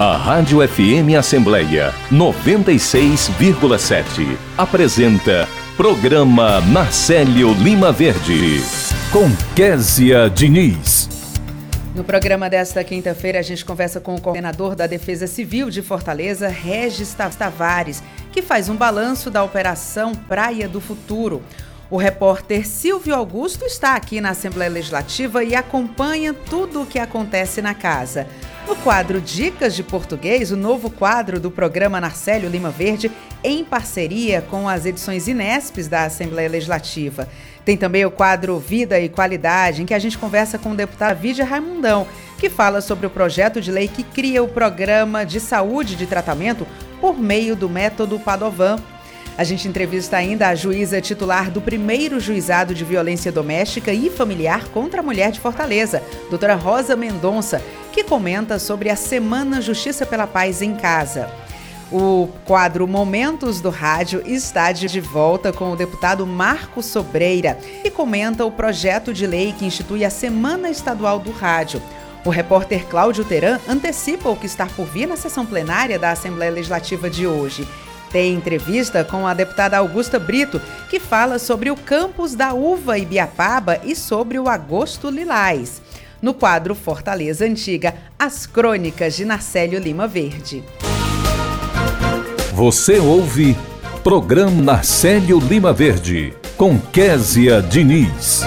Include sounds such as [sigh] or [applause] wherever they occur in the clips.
A Rádio FM Assembleia 96,7 apresenta Programa Marcelo Lima Verde com Késia Diniz. No programa desta quinta-feira, a gente conversa com o coordenador da Defesa Civil de Fortaleza, Regis Tavares, que faz um balanço da Operação Praia do Futuro. O repórter Silvio Augusto está aqui na Assembleia Legislativa e acompanha tudo o que acontece na casa. No quadro Dicas de Português, o novo quadro do programa Narcélio Lima Verde, em parceria com as edições Inespes da Assembleia Legislativa. Tem também o quadro Vida e Qualidade, em que a gente conversa com o deputado Vidia Raimundão, que fala sobre o projeto de lei que cria o programa de saúde de tratamento por meio do método Padovan a gente entrevista ainda a juíza titular do primeiro juizado de violência doméstica e familiar contra a mulher de Fortaleza, doutora Rosa Mendonça, que comenta sobre a Semana Justiça pela Paz em Casa. O quadro Momentos do Rádio está de volta com o deputado Marco Sobreira e comenta o projeto de lei que institui a Semana Estadual do Rádio. O repórter Cláudio Teran antecipa o que está por vir na sessão plenária da Assembleia Legislativa de hoje tem entrevista com a deputada Augusta Brito, que fala sobre o campus da uva Ibiapaba e sobre o agosto lilás. No quadro Fortaleza Antiga, as crônicas de Narcélio Lima Verde. Você ouve Programa Narcélio Lima Verde, com Késia Diniz.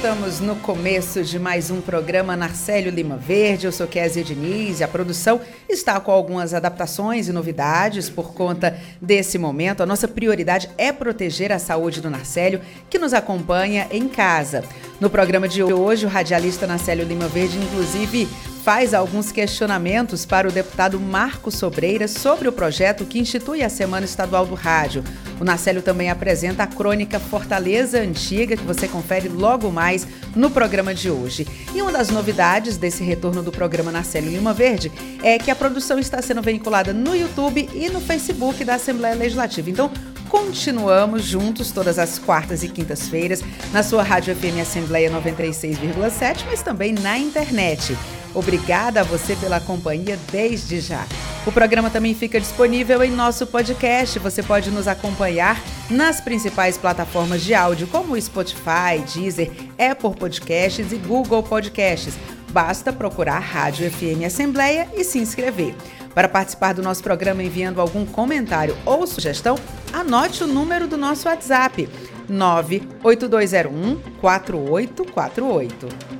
Estamos no começo de mais um programa Narcélio Lima Verde. Eu sou Kézia Diniz e a produção está com algumas adaptações e novidades por conta desse momento. A nossa prioridade é proteger a saúde do Narcélio, que nos acompanha em casa. No programa de hoje, o radialista Narcélio Lima Verde, inclusive, faz alguns questionamentos para o deputado Marco Sobreira sobre o projeto que institui a Semana Estadual do Rádio. O Narcélio também apresenta a crônica Fortaleza Antiga, que você confere logo mais no programa de hoje. E uma das novidades desse retorno do programa Narcélio Lima Verde é que a produção está sendo veiculada no YouTube e no Facebook da Assembleia Legislativa. Então, continuamos juntos todas as quartas e quintas-feiras na sua Rádio FM Assembleia 96,7, mas também na internet. Obrigada a você pela companhia desde já. O programa também fica disponível em nosso podcast. Você pode nos acompanhar nas principais plataformas de áudio, como Spotify, Deezer, Apple Podcasts e Google Podcasts. Basta procurar Rádio FM Assembleia e se inscrever. Para participar do nosso programa enviando algum comentário ou sugestão, anote o número do nosso WhatsApp: 98201 4848.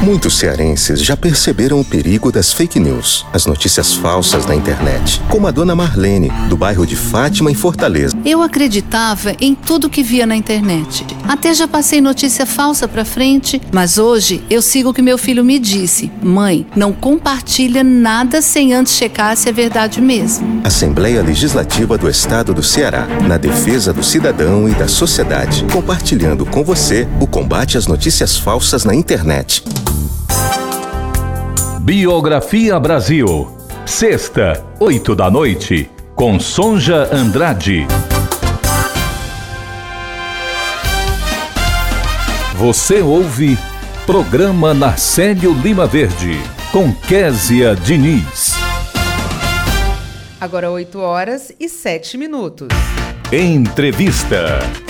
Muitos cearenses já perceberam o perigo das fake news, as notícias falsas na internet, como a dona Marlene, do bairro de Fátima, em Fortaleza. Eu acreditava em tudo que via na internet. Até já passei notícia falsa para frente, mas hoje eu sigo o que meu filho me disse: mãe, não compartilha nada sem antes checar se é verdade mesmo. Assembleia Legislativa do Estado do Ceará, na defesa do cidadão e da sociedade, compartilhando com você o combate às notícias falsas na internet. Biografia Brasil. Sexta, oito da noite, com Sonja Andrade. Você ouve Programa Narcélio Lima Verde, com Késia Diniz. Agora 8 horas e 7 minutos. Entrevista.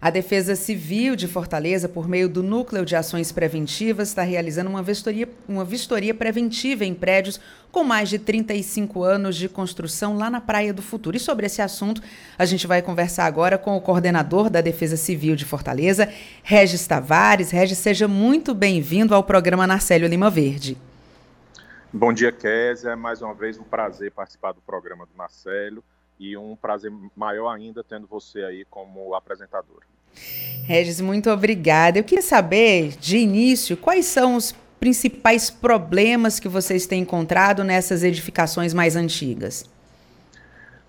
A Defesa Civil de Fortaleza, por meio do Núcleo de Ações Preventivas, está realizando uma vistoria, uma vistoria preventiva em prédios com mais de 35 anos de construção lá na Praia do Futuro. E sobre esse assunto, a gente vai conversar agora com o coordenador da Defesa Civil de Fortaleza, Regis Tavares. Regis, seja muito bem-vindo ao programa Narcélio Lima Verde. Bom dia, Kézia. Mais uma vez um prazer participar do programa do Narcélio e um prazer maior ainda tendo você aí como apresentadora. Regis, muito obrigada. Eu queria saber, de início, quais são os principais problemas que vocês têm encontrado nessas edificações mais antigas?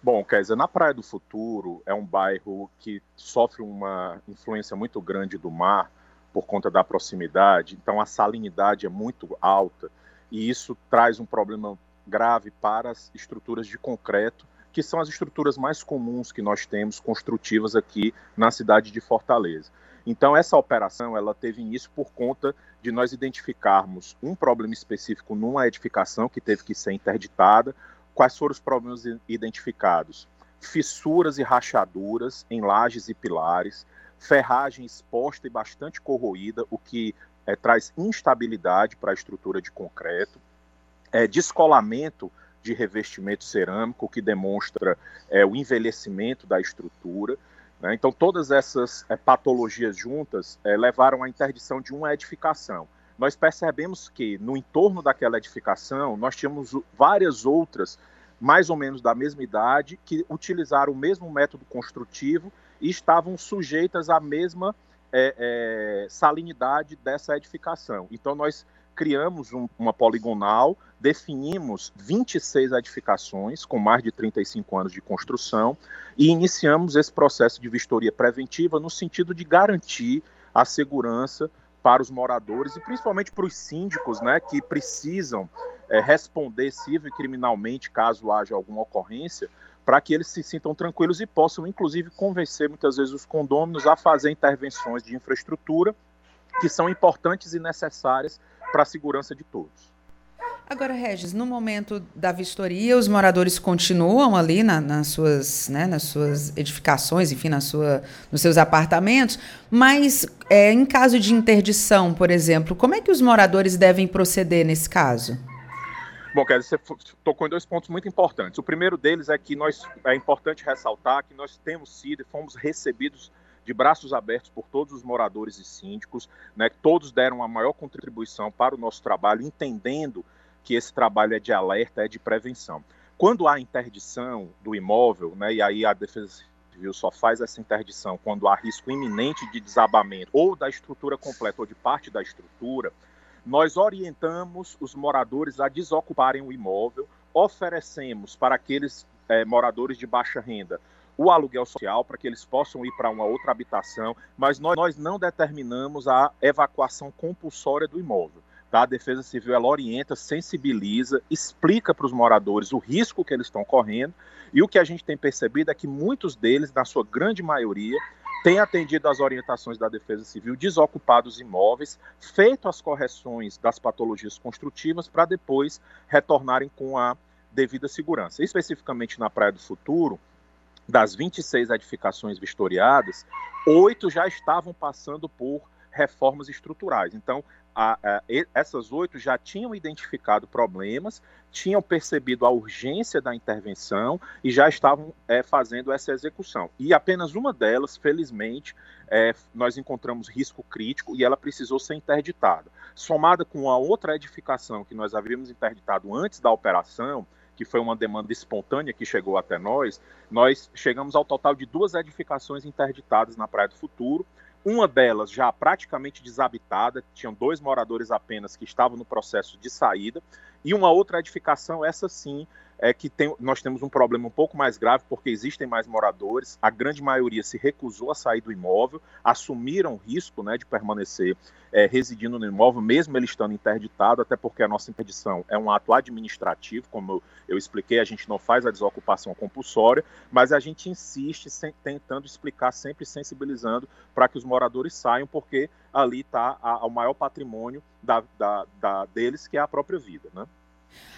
Bom, Kézia, na Praia do Futuro é um bairro que sofre uma influência muito grande do mar por conta da proximidade, então a salinidade é muito alta e isso traz um problema grave para as estruturas de concreto, que são as estruturas mais comuns que nós temos construtivas aqui na cidade de Fortaleza. Então essa operação ela teve início por conta de nós identificarmos um problema específico numa edificação que teve que ser interditada. Quais foram os problemas identificados? Fissuras e rachaduras em lajes e pilares, ferragem exposta e bastante corroída, o que é, traz instabilidade para a estrutura de concreto, é, descolamento de revestimento cerâmico, que demonstra é, o envelhecimento da estrutura. Né? Então, todas essas é, patologias juntas é, levaram à interdição de uma edificação. Nós percebemos que, no entorno daquela edificação, nós tínhamos várias outras, mais ou menos da mesma idade, que utilizaram o mesmo método construtivo e estavam sujeitas à mesma é, é, salinidade dessa edificação. Então, nós criamos um, uma poligonal, definimos 26 edificações com mais de 35 anos de construção e iniciamos esse processo de vistoria preventiva no sentido de garantir a segurança para os moradores e principalmente para os síndicos, né, que precisam é, responder civil e criminalmente caso haja alguma ocorrência, para que eles se sintam tranquilos e possam, inclusive, convencer muitas vezes os condôminos a fazer intervenções de infraestrutura que são importantes e necessárias para a segurança de todos. Agora, Regis, no momento da vistoria, os moradores continuam ali na, nas, suas, né, nas suas edificações, enfim, na sua, nos seus apartamentos, mas é, em caso de interdição, por exemplo, como é que os moradores devem proceder nesse caso? Bom, Kézia, você tocou em dois pontos muito importantes. O primeiro deles é que nós é importante ressaltar que nós temos sido e fomos recebidos de braços abertos por todos os moradores e síndicos, né, todos deram a maior contribuição para o nosso trabalho, entendendo que esse trabalho é de alerta, é de prevenção. Quando há interdição do imóvel, né, e aí a Defesa Civil só faz essa interdição quando há risco iminente de desabamento ou da estrutura completa ou de parte da estrutura, nós orientamos os moradores a desocuparem o imóvel, oferecemos para aqueles é, moradores de baixa renda o aluguel social para que eles possam ir para uma outra habitação, mas nós, nós não determinamos a evacuação compulsória do imóvel. Tá? A Defesa Civil ela orienta, sensibiliza, explica para os moradores o risco que eles estão correndo e o que a gente tem percebido é que muitos deles, na sua grande maioria, têm atendido às orientações da Defesa Civil, desocupado os imóveis, feito as correções das patologias construtivas para depois retornarem com a devida segurança. Especificamente na Praia do Futuro, das 26 edificações vistoriadas, oito já estavam passando por reformas estruturais. Então, a, a, essas oito já tinham identificado problemas, tinham percebido a urgência da intervenção e já estavam é, fazendo essa execução. E apenas uma delas, felizmente, é, nós encontramos risco crítico e ela precisou ser interditada. Somada com a outra edificação que nós havíamos interditado antes da operação, que foi uma demanda espontânea que chegou até nós, nós chegamos ao total de duas edificações interditadas na Praia do Futuro. Uma delas já praticamente desabitada, tinham dois moradores apenas que estavam no processo de saída, e uma outra edificação, essa sim, é que tem, nós temos um problema um pouco mais grave, porque existem mais moradores, a grande maioria se recusou a sair do imóvel, assumiram o risco né, de permanecer é, residindo no imóvel, mesmo ele estando interditado, até porque a nossa interdição é um ato administrativo, como eu, eu expliquei, a gente não faz a desocupação compulsória, mas a gente insiste sem, tentando explicar, sempre sensibilizando para que os moradores saiam, porque ali está o maior patrimônio da, da, da, deles, que é a própria vida. Né?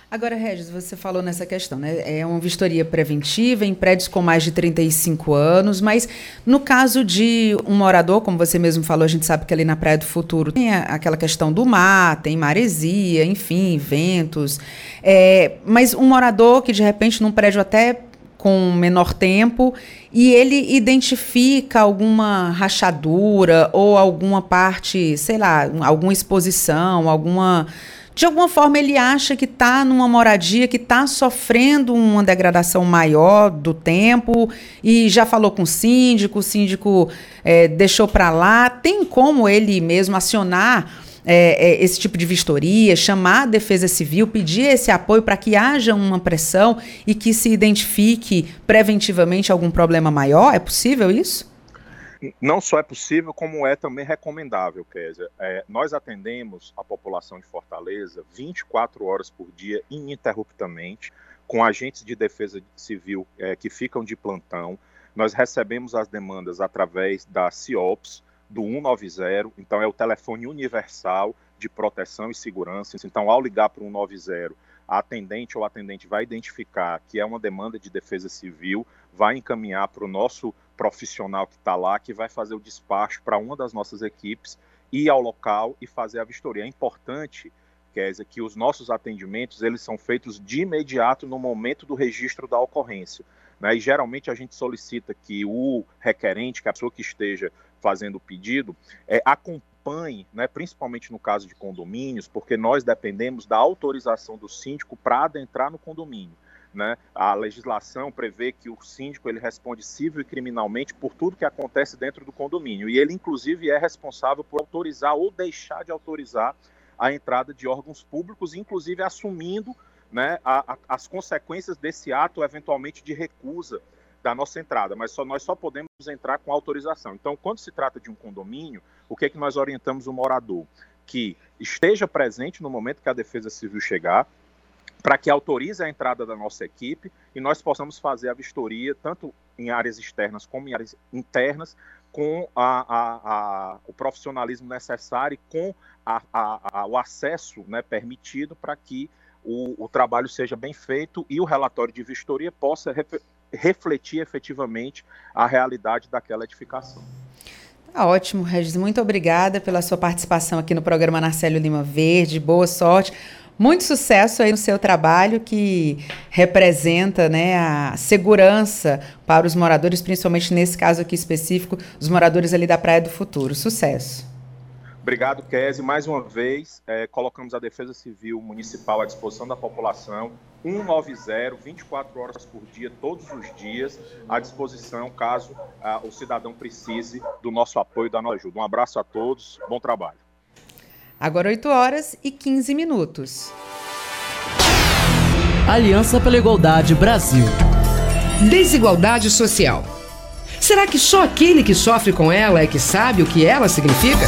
Agora, Regis, você falou nessa questão, né? É uma vistoria preventiva em prédios com mais de 35 anos, mas no caso de um morador, como você mesmo falou, a gente sabe que ali na Praia do Futuro tem aquela questão do mar, tem maresia, enfim, ventos. É, mas um morador que de repente num prédio até com menor tempo e ele identifica alguma rachadura ou alguma parte, sei lá, alguma exposição, alguma de alguma forma ele acha que está numa moradia que está sofrendo uma degradação maior do tempo e já falou com o síndico, o síndico é, deixou para lá. Tem como ele mesmo acionar é, é, esse tipo de vistoria, chamar a Defesa Civil, pedir esse apoio para que haja uma pressão e que se identifique preventivamente algum problema maior? É possível isso? Não só é possível, como é também recomendável, Kézia. É, nós atendemos a população de Fortaleza 24 horas por dia, ininterruptamente, com agentes de defesa civil é, que ficam de plantão. Nós recebemos as demandas através da CIOPS, do 190, então é o telefone universal de proteção e segurança. Então, ao ligar para o 190, a atendente ou atendente vai identificar que é uma demanda de defesa civil, vai encaminhar para o nosso profissional que está lá, que vai fazer o despacho para uma das nossas equipes, ir ao local e fazer a vistoria. É importante, Kézia, que os nossos atendimentos eles são feitos de imediato no momento do registro da ocorrência. Né? E geralmente a gente solicita que o requerente, que a pessoa que esteja fazendo o pedido, é, acompanhe, né, principalmente no caso de condomínios, porque nós dependemos da autorização do síndico para adentrar no condomínio. Né? A legislação prevê que o síndico ele responde civil e criminalmente por tudo que acontece dentro do condomínio e ele inclusive é responsável por autorizar ou deixar de autorizar a entrada de órgãos públicos, inclusive assumindo né, a, a, as consequências desse ato eventualmente de recusa da nossa entrada, mas só nós só podemos entrar com autorização. Então, quando se trata de um condomínio, o que é que nós orientamos o morador? Que esteja presente no momento que a Defesa Civil chegar, para que autorize a entrada da nossa equipe e nós possamos fazer a vistoria tanto em áreas externas como em áreas internas com a, a, a, o profissionalismo necessário e com o acesso né, permitido para que o, o, trabalho seja bem feito e o relatório de vistoria possa re, refletir efetivamente a realidade daquela edificação. Tá ótimo, Regis. Muito obrigada pela sua participação aqui no programa Narcélio Lima Verde. Boa sorte. Muito sucesso aí no seu trabalho que representa né, a segurança para os moradores, principalmente nesse caso aqui específico, os moradores ali da Praia do Futuro. Sucesso. Obrigado, Kese. Mais uma vez, é, colocamos a Defesa Civil Municipal à disposição da população, 190, 24 horas por dia, todos os dias, à disposição, caso ah, o cidadão precise do nosso apoio, da nossa ajuda. Um abraço a todos, bom trabalho. Agora 8 horas e 15 minutos. Aliança pela Igualdade Brasil. Desigualdade social. Será que só aquele que sofre com ela é que sabe o que ela significa?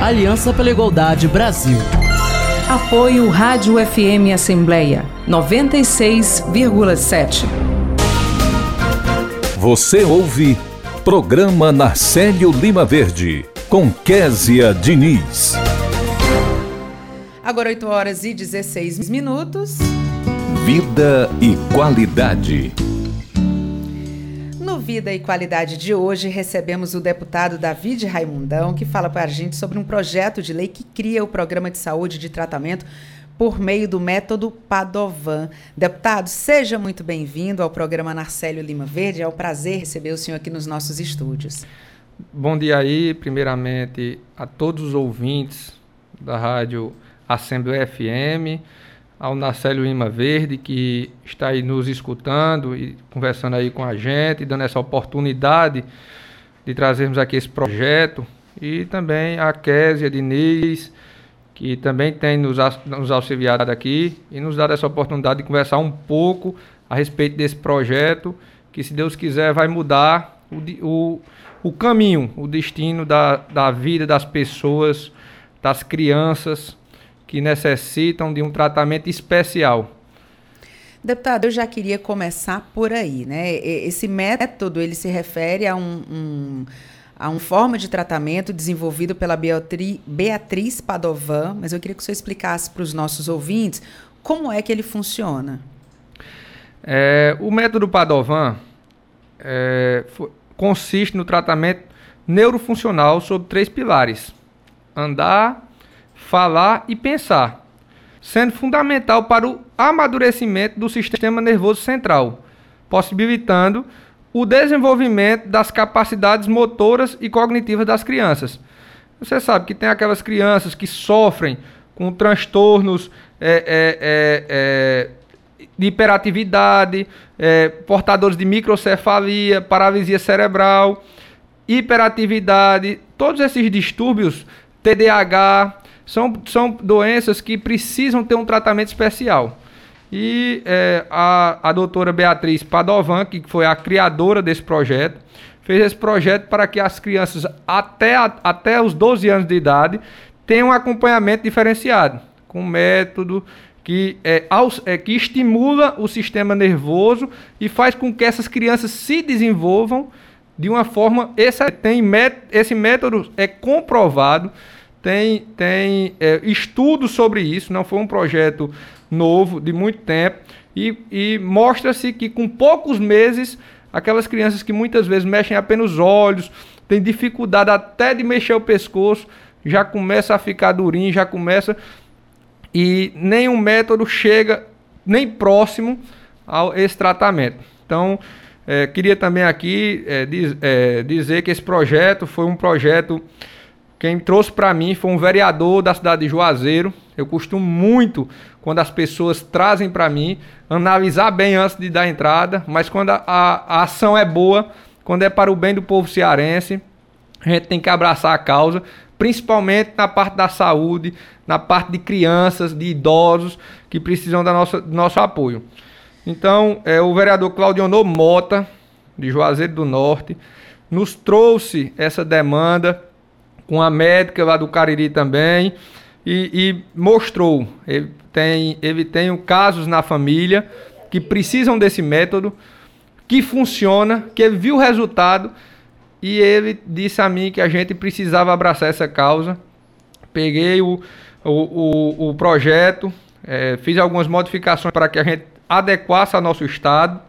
Aliança pela Igualdade Brasil. Apoio Rádio FM Assembleia 96,7. Você ouve Programa Narcélio Lima Verde, com Késia Diniz. Agora 8 horas e 16 minutos. Vida e qualidade. Vida e Qualidade de hoje, recebemos o deputado David Raimundão, que fala para a gente sobre um projeto de lei que cria o programa de saúde de tratamento por meio do método Padovan. Deputado, seja muito bem-vindo ao programa Narcélio Lima Verde. É um prazer receber o senhor aqui nos nossos estúdios. Bom dia aí, primeiramente, a todos os ouvintes da rádio Assembleia FM, ao Narcélio Lima Verde, que está aí nos escutando e conversando aí com a gente, dando essa oportunidade de trazermos aqui esse projeto, e também a Késia Diniz, que também tem nos, nos auxiliado aqui e nos dado essa oportunidade de conversar um pouco a respeito desse projeto, que se Deus quiser vai mudar o, o, o caminho, o destino da, da vida das pessoas, das crianças que necessitam de um tratamento especial. Deputado, eu já queria começar por aí, né? Esse método ele se refere a um, um a uma forma de tratamento desenvolvido pela Beatriz Padovan, mas eu queria que o senhor explicasse para os nossos ouvintes como é que ele funciona. É, o método Padovan é, consiste no tratamento neurofuncional sobre três pilares: andar, falar e pensar, sendo fundamental para o amadurecimento do sistema nervoso central, possibilitando o desenvolvimento das capacidades motoras e cognitivas das crianças. Você sabe que tem aquelas crianças que sofrem com transtornos é, é, é, é de hiperatividade, é, portadores de microcefalia, paralisia cerebral, hiperatividade, todos esses distúrbios, TDAH, são, são doenças que precisam ter um tratamento especial. E é, a, a doutora Beatriz Padovan, que foi a criadora desse projeto, fez esse projeto para que as crianças até, até os 12 anos de idade tenham um acompanhamento diferenciado, com método que, é, é, que estimula o sistema nervoso e faz com que essas crianças se desenvolvam de uma forma. Esse, tem, esse método é comprovado, tem, tem é, estudos sobre isso, não foi um projeto novo, de muito tempo, e, e mostra-se que com poucos meses, aquelas crianças que muitas vezes mexem apenas os olhos, têm dificuldade até de mexer o pescoço, já começa a ficar durinho, já começa. E nenhum método chega nem próximo a esse tratamento. Então, é, queria também aqui é, diz, é, dizer que esse projeto foi um projeto. Quem trouxe para mim foi um vereador da cidade de Juazeiro. Eu costumo muito quando as pessoas trazem para mim, analisar bem antes de dar entrada, mas quando a, a, a, ação é boa, quando é para o bem do povo cearense, a gente tem que abraçar a causa, principalmente na parte da saúde, na parte de crianças, de idosos que precisam da nossa, do nosso apoio. Então, é, o vereador Claudionor Mota, de Juazeiro do Norte, nos trouxe essa demanda com a médica lá do Cariri também e, e mostrou. Ele tem, ele tem casos na família que precisam desse método, que funciona, que ele viu o resultado e ele disse a mim que a gente precisava abraçar essa causa. Peguei o, o, o, o projeto, é, fiz algumas modificações para que a gente adequasse ao nosso estado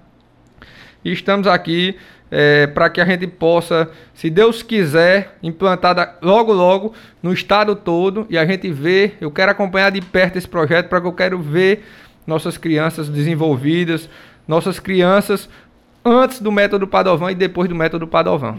e estamos aqui é, para que a gente possa, se Deus quiser, implantar logo logo no estado todo. E a gente ver, eu quero acompanhar de perto esse projeto para que eu quero ver nossas crianças desenvolvidas, nossas crianças antes do método Padovan e depois do método Padovan.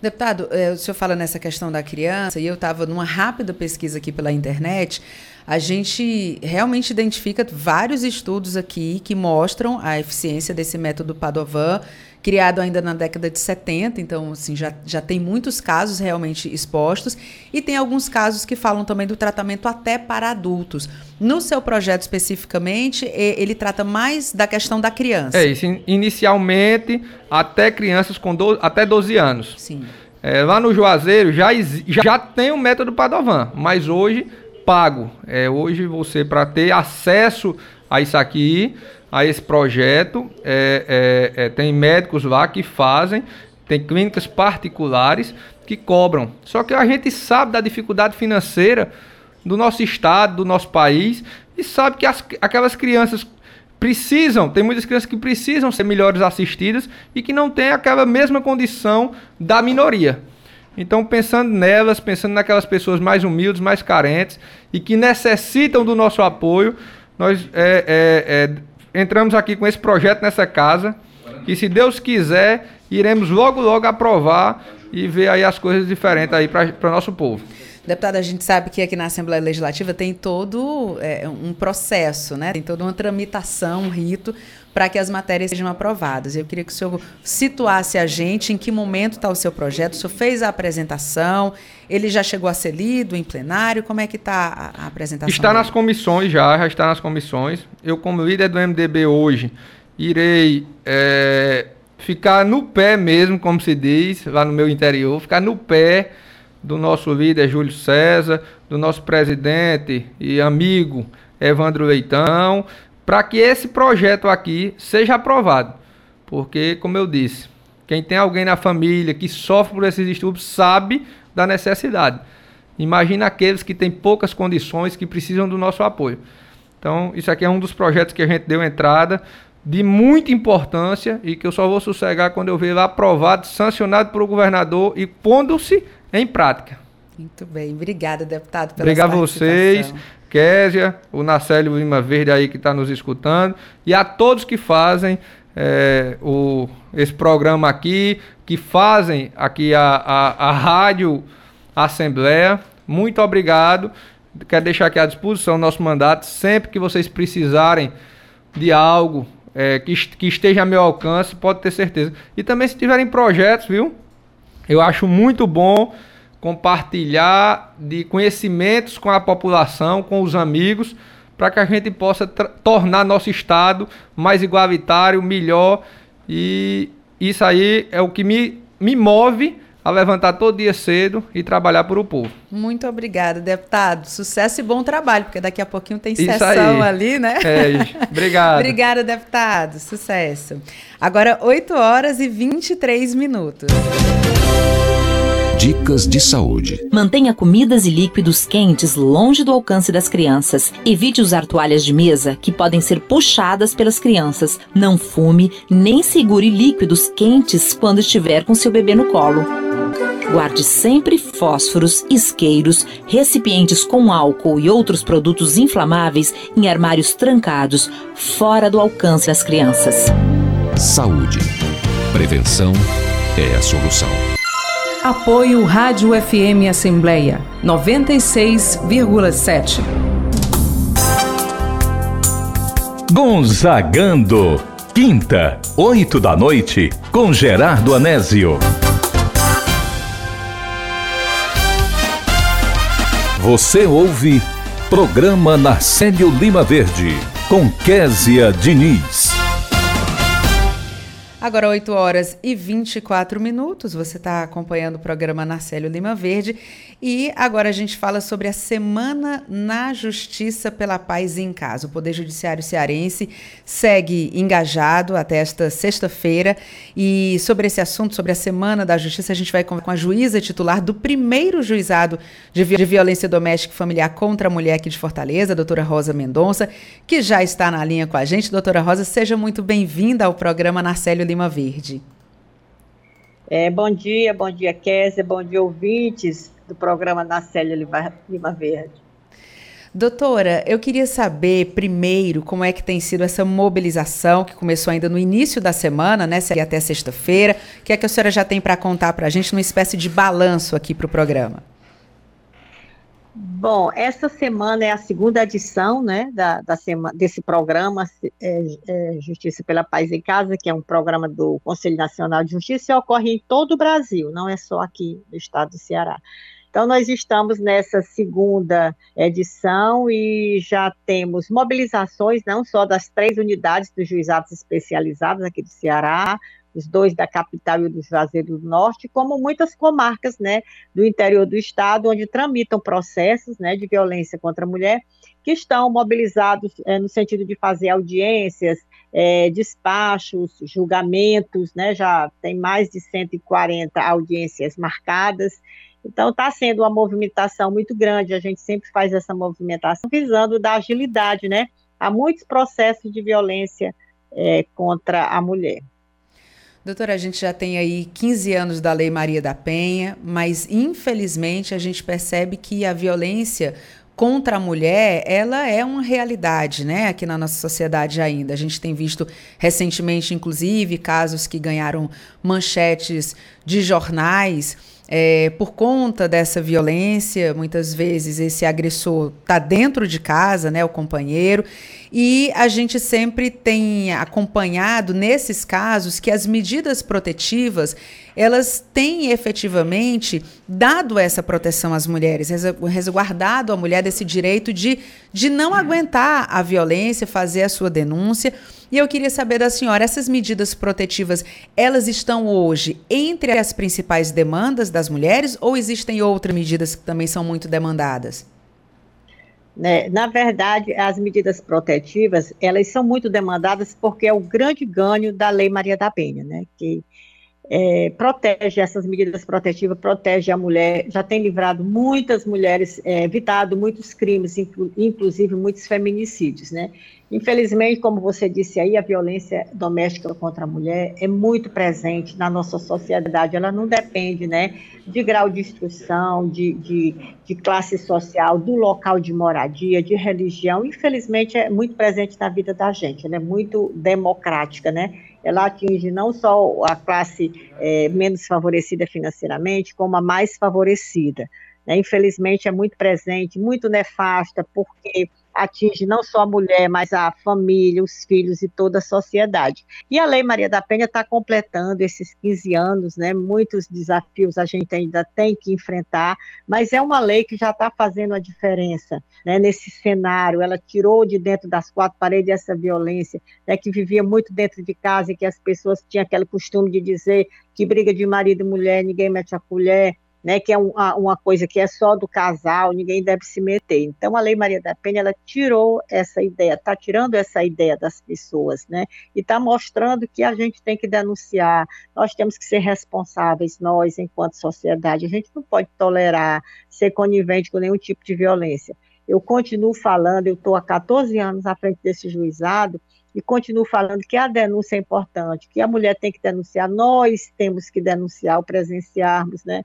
Deputado, é, o senhor fala nessa questão da criança, e eu estava numa rápida pesquisa aqui pela internet, a gente realmente identifica vários estudos aqui que mostram a eficiência desse método Padovan criado ainda na década de 70, então assim, já, já tem muitos casos realmente expostos, e tem alguns casos que falam também do tratamento até para adultos. No seu projeto especificamente, ele trata mais da questão da criança. É isso, inicialmente até crianças com do, até 12 anos. Sim. É, lá no Juazeiro já, já tem o método Padovan, mas hoje pago. É, hoje você, para ter acesso a isso aqui, a esse projeto. É, é, é, tem médicos lá que fazem, tem clínicas particulares que cobram. Só que a gente sabe da dificuldade financeira do nosso estado, do nosso país, e sabe que as, aquelas crianças precisam, tem muitas crianças que precisam ser melhores assistidas e que não têm aquela mesma condição da minoria. Então, pensando nelas, pensando naquelas pessoas mais humildes, mais carentes e que necessitam do nosso apoio, nós é, é, é, entramos aqui com esse projeto nessa casa. E se Deus quiser, iremos logo, logo aprovar e ver aí as coisas diferentes aí para o nosso povo. Deputado, a gente sabe que aqui na Assembleia Legislativa tem todo é, um processo, né? Tem toda uma tramitação, um rito para que as matérias sejam aprovadas. Eu queria que o senhor situasse a gente em que momento está o seu projeto. O senhor fez a apresentação, ele já chegou a ser lido em plenário, como é que está a, apresentação? Está dele? nas comissões já, já está nas comissões. Eu, como líder do MDB hoje, irei é, ficar no pé mesmo, como se diz, lá no meu interior, ficar no pé do nosso líder Júlio César, do nosso presidente e amigo Evandro Leitão, para que esse projeto aqui seja aprovado. Porque, como eu disse, quem tem alguém na família que sofre por esses distúrbios sabe da necessidade. Imagina aqueles que têm poucas condições, que precisam do nosso apoio. Então, isso aqui é um dos projetos que a gente deu entrada, de muita importância e que eu só vou sossegar quando eu ver lá aprovado, sancionado pelo governador e pondo-se em prática. Muito bem, obrigada, deputado, pela Obrigado a vocês, Késia, o Nacélio Lima Verde aí que está nos escutando, e a todos que fazem é, o, esse programa aqui, que fazem aqui a, a, a Rádio Assembleia. Muito obrigado. Quero deixar aqui à disposição o nosso mandato. Sempre que vocês precisarem de algo é, que, que esteja a meu alcance, pode ter certeza. E também se tiverem projetos, viu? Eu acho muito bom compartilhar de conhecimentos com a população, com os amigos para que a gente possa tornar nosso estado mais igualitário, melhor. E isso aí é o que me, me move a levantar todo dia cedo e trabalhar para o povo. Muito obrigada, deputado. Sucesso e bom trabalho, porque daqui a pouquinho tem sessão ali, né? É, [laughs] obrigado. Obrigada, deputado. Sucesso. Agora, 8 horas e 23 minutos. Dicas de saúde. Mantenha comidas e líquidos quentes longe do alcance das crianças. Evite usar toalhas de mesa que podem ser puxadas pelas crianças. Não fume nem segure líquidos quentes quando estiver com seu bebê no colo. Guarde sempre fósforos, isqueiros, recipientes com álcool e outros produtos inflamáveis em armários trancados, fora do alcance das crianças. Saúde. Prevenção é a solução. Apoio Rádio FM Assembleia 96,7. Gonzagando. Quinta, oito da noite, com Gerardo Anésio. Você ouve Programa Narcélio Lima Verde, com Késia Diniz. Agora 8 horas e 24 minutos, você está acompanhando o programa Narcélio Lima Verde e agora a gente fala sobre a Semana na Justiça pela Paz em Casa. O Poder Judiciário Cearense segue engajado até esta sexta-feira e sobre esse assunto, sobre a Semana da Justiça, a gente vai com a juíza titular do primeiro juizado de violência doméstica e familiar contra a mulher aqui de Fortaleza, a doutora Rosa Mendonça, que já está na linha com a gente. Doutora Rosa, seja muito bem-vinda ao programa Narcélio Lima Verde. É, bom dia, bom dia, Kézia, bom dia, ouvintes do programa Narcélia Lima Verde. Doutora, eu queria saber primeiro como é que tem sido essa mobilização que começou ainda no início da semana, né, até sexta-feira. O que é que a senhora já tem para contar para a gente numa espécie de balanço aqui para o programa? Bom, essa semana é a segunda edição né, da, da semana, desse programa é, é, Justiça pela Paz em Casa, que é um programa do Conselho Nacional de Justiça e ocorre em todo o Brasil, não é só aqui no estado do Ceará. Então, nós estamos nessa segunda edição e já temos mobilizações, não só das três unidades dos juizados especializados aqui do Ceará, os dois da capital e o do Juazeiro do Norte, como muitas comarcas, né, do interior do estado, onde tramitam processos, né, de violência contra a mulher, que estão mobilizados é, no sentido de fazer audiências, é, despachos, julgamentos, né, já tem mais de 140 audiências marcadas, então, está sendo uma movimentação muito grande, a gente sempre faz essa movimentação visando dar agilidade, né? Há muitos processos de violência é, contra a mulher. Doutora, a gente já tem aí 15 anos da Lei Maria da Penha, mas infelizmente a gente percebe que a violência contra a mulher, ela é uma realidade, né, aqui na nossa sociedade ainda. A gente tem visto recentemente, inclusive, casos que ganharam manchetes de jornais é, por conta dessa violência, muitas vezes esse agressor está dentro de casa, né, o companheiro, e a gente sempre tem acompanhado nesses casos que as medidas protetivas elas têm efetivamente dado essa proteção às mulheres, resguardado a mulher desse direito de, de não aguentar a violência, fazer a sua denúncia. E eu queria saber da senhora, essas medidas protetivas, elas estão hoje entre as principais demandas das mulheres ou existem outras medidas que também são muito demandadas? Né? Na verdade, as medidas protetivas, elas são muito demandadas porque é o grande ganho da Lei Maria da Penha, né? que é, protege essas medidas protetivas, protege a mulher, já tem livrado muitas mulheres, é, evitado muitos crimes, inclu, inclusive muitos feminicídios, né? Infelizmente, como você disse aí, a violência doméstica contra a mulher é muito presente na nossa sociedade. Ela não depende né, de grau de instrução, de, de, de classe social, do local de moradia, de religião. Infelizmente, é muito presente na vida da gente. É muito democrática, né? Ela atinge não só a classe é, menos favorecida financeiramente, como a mais favorecida. Né? Infelizmente, é muito presente, muito nefasta, porque atinge não só a mulher, mas a família, os filhos e toda a sociedade. E a Lei Maria da Penha está completando esses 15 anos, né? Muitos desafios a gente ainda tem que enfrentar, mas é uma lei que já está fazendo a diferença, né? Nesse cenário, ela tirou de dentro das quatro paredes essa violência, né? Que vivia muito dentro de casa e que as pessoas tinham aquele costume de dizer que briga de marido e mulher, ninguém mete a colher, né, que é uma, uma, coisa que é só do casal, ninguém deve se meter. Então, a Lei Maria da Penha, ela tirou essa ideia, está tirando essa ideia das pessoas, né, e está mostrando que a gente tem que denunciar, nós temos que ser responsáveis, nós, enquanto sociedade, a gente não pode tolerar ser conivente com nenhum tipo de violência. Eu continuo falando, eu estou há 14 anos à frente desse juizado, e continuo falando que a denúncia é importante, que a mulher tem que denunciar, nós temos que denunciar, presenciarmos, né?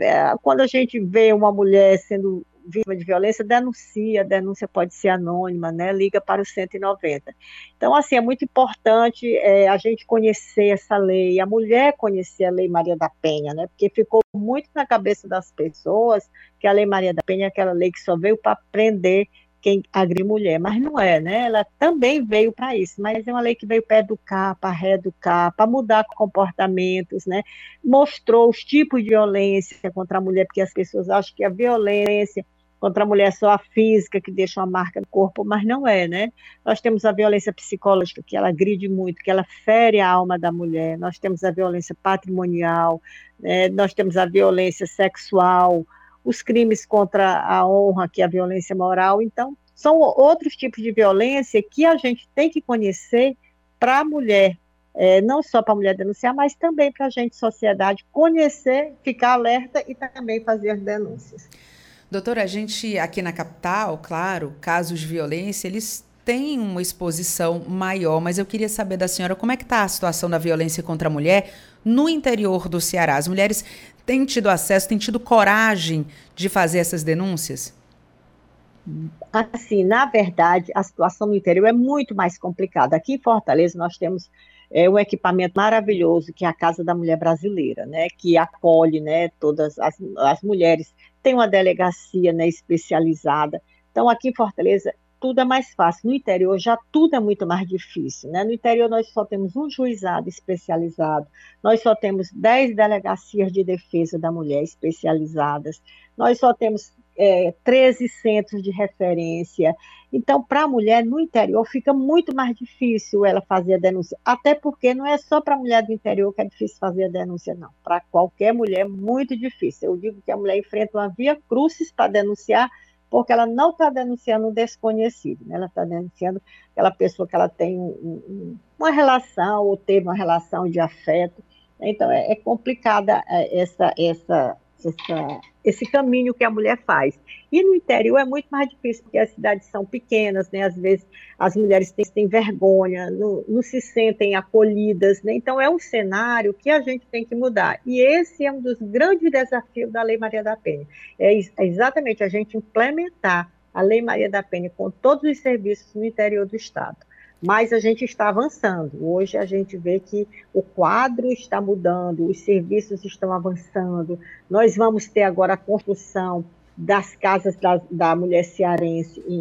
É, quando a gente vê uma mulher sendo vítima de violência, denuncia, a denúncia pode ser anônima, né? Liga para o 190. Então, assim, é muito importante é, a gente conhecer essa lei, a mulher conhecer a Lei Maria da Penha, né? Porque ficou muito na cabeça das pessoas que a Lei Maria da Penha é aquela lei que só veio para prender quem agride mulher, mas não é, né? Ela também veio para isso, mas é uma lei que veio para educar, para reeducar, para mudar comportamentos, né? Mostrou os tipos de violência contra a mulher, porque as pessoas acham que a violência contra a mulher é só a física que deixa uma marca no corpo, mas não é, né? Nós temos a violência psicológica que ela agride muito, que ela fere a alma da mulher. Nós temos a violência patrimonial, né? nós temos a violência sexual, os crimes contra a honra, que é a violência moral. Então, são outros tipos de violência que a gente tem que conhecer para a mulher, é, não só para a mulher denunciar, mas também para a gente, sociedade, conhecer, ficar alerta e também fazer as denúncias. Doutora, a gente aqui na capital, claro, casos de violência, eles têm uma exposição maior, mas eu queria saber da senhora como é que está a situação da violência contra a mulher no interior do Ceará. As mulheres têm tido acesso, têm tido coragem de fazer essas denúncias? Assim, na verdade, a situação no interior é muito mais complicada. Aqui em Fortaleza nós temos é, um equipamento maravilhoso que é a Casa da Mulher Brasileira, né, que acolhe, né, todas as, as mulheres. Tem uma delegacia, né, especializada. Então, aqui em Fortaleza tudo é mais fácil. No interior já tudo é muito mais difícil. Né? No interior nós só temos um juizado especializado, nós só temos 10 delegacias de defesa da mulher especializadas, nós só temos é, 13 centros de referência. Então, para a mulher no interior fica muito mais difícil ela fazer a denúncia, até porque não é só para a mulher do interior que é difícil fazer a denúncia, não. Para qualquer mulher é muito difícil. Eu digo que a mulher enfrenta uma via crucis para denunciar porque ela não está denunciando um desconhecido, né? ela está denunciando aquela pessoa que ela tem um, um, uma relação ou teve uma relação de afeto. Então, é, é complicada é, essa, essa essa, esse caminho que a mulher faz. E no interior é muito mais difícil, porque as cidades são pequenas, né? às vezes as mulheres têm, têm vergonha, não, não, se sentem acolhidas. Né? Então, é um cenário que a gente tem que mudar. E esse é um dos grandes desafios da Lei Maria da Penha. É, é exatamente a gente implementar a Lei Maria da Penha com todos os serviços no interior do Estado mas a gente está avançando. Hoje a gente vê que o quadro está mudando, os serviços estão avançando. Nós vamos ter agora a construção das casas da, da mulher cearense em,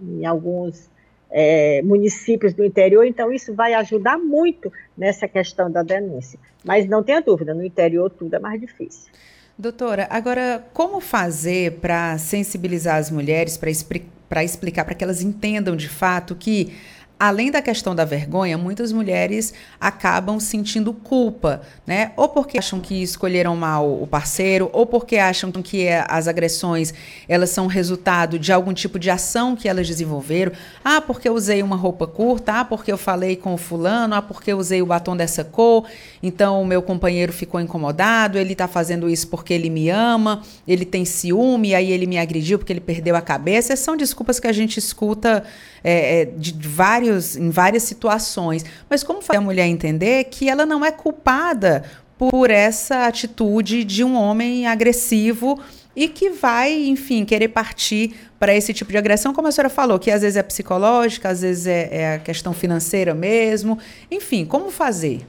em, em alguns é, municípios do interior, então isso vai ajudar muito nessa questão da denúncia. Mas não tenha dúvida, no interior tudo é mais difícil. Doutora, agora como fazer para sensibilizar as mulheres, para explicar para que elas entendam de fato que além da questão da vergonha, muitas mulheres acabam sentindo culpa, né? Ou porque acham que escolheram mal o parceiro, ou porque acham que as agressões elas são resultado de algum tipo de ação que elas desenvolveram. Ah, porque eu usei uma roupa curta, ah, porque eu falei com o fulano, ah, porque eu usei o batom dessa cor, então o meu companheiro ficou incomodado, ele está fazendo isso porque ele me ama, ele tem ciúme, aí ele me agrediu porque ele perdeu a cabeça. São desculpas que a gente escuta é, de vários vários, em várias situações. Mas como fazer a mulher entender que ela não é culpada por essa atitude de um homem agressivo e que vai, enfim, querer partir para esse tipo de agressão, como a senhora falou, que às vezes é psicológica, às vezes é, é a questão financeira mesmo. Enfim, como fazer?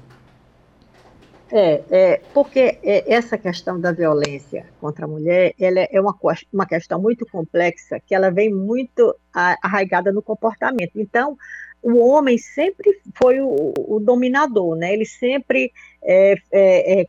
É, é, porque é, essa questão da violência contra a mulher, ela é uma, uma questão muito complexa, que ela vem muito arraigada no comportamento. Então, o homem sempre foi o, o dominador, né? Ele sempre, é, é, é,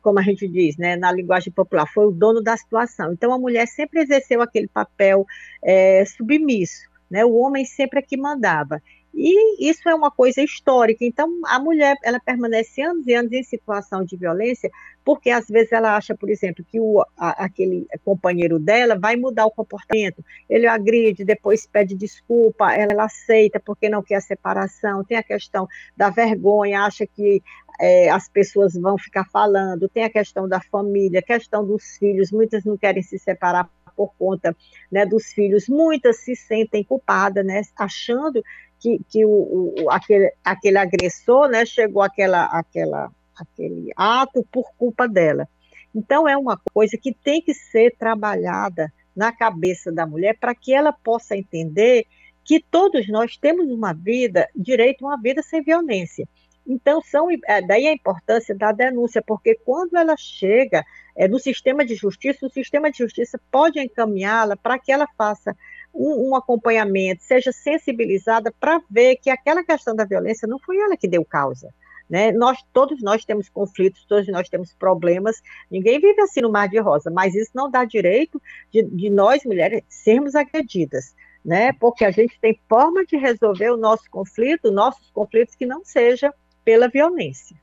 como a gente diz, né, na linguagem popular, foi o dono da situação. Então a mulher sempre exerceu aquele papel é, submisso, né? O homem sempre é que mandava. E isso é uma coisa histórica. Então, a mulher, ela permanece anos e anos em situação de violência, porque às vezes ela acha, por exemplo, que o, a, aquele companheiro dela vai mudar o comportamento. Ele agride, depois pede desculpa, ela, ela aceita porque não quer a separação. Tem a questão da vergonha, acha que é, as pessoas vão ficar falando. Tem a questão da família, questão dos filhos. Muitas não querem se separar por conta né, dos filhos, muitas se sentem culpadas, né, achando que, que o, o, aquele, aquele agressor né, chegou àquela, àquela, àquele ato por culpa dela. Então, é uma coisa que tem que ser trabalhada na cabeça da mulher para que ela possa entender que todos nós temos uma vida, direito a uma vida sem violência. Então, são, é, daí a importância da denúncia, porque quando ela chega é, no sistema de justiça, o sistema de justiça pode encaminhá-la para que ela faça um, um acompanhamento, seja sensibilizada para ver que aquela questão da violência não foi ela que deu causa. Né? Nós, todos nós temos conflitos, todos nós temos problemas, ninguém vive assim no mar de rosa, mas isso não dá direito de, de nós, mulheres, sermos agredidas. Né? Porque a gente tem forma de resolver o nosso conflito, nossos conflitos que não seja pela violência.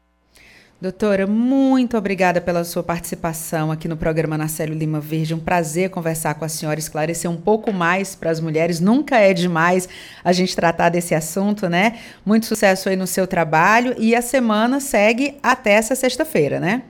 Doutora, muito obrigada pela sua participação aqui no programa Narcélio Lima Verde. Um prazer conversar com a senhora, esclarecer um pouco mais para as mulheres. Nunca é demais a gente tratar desse assunto, né? Muito sucesso aí no seu trabalho e a semana segue até essa sexta-feira, né?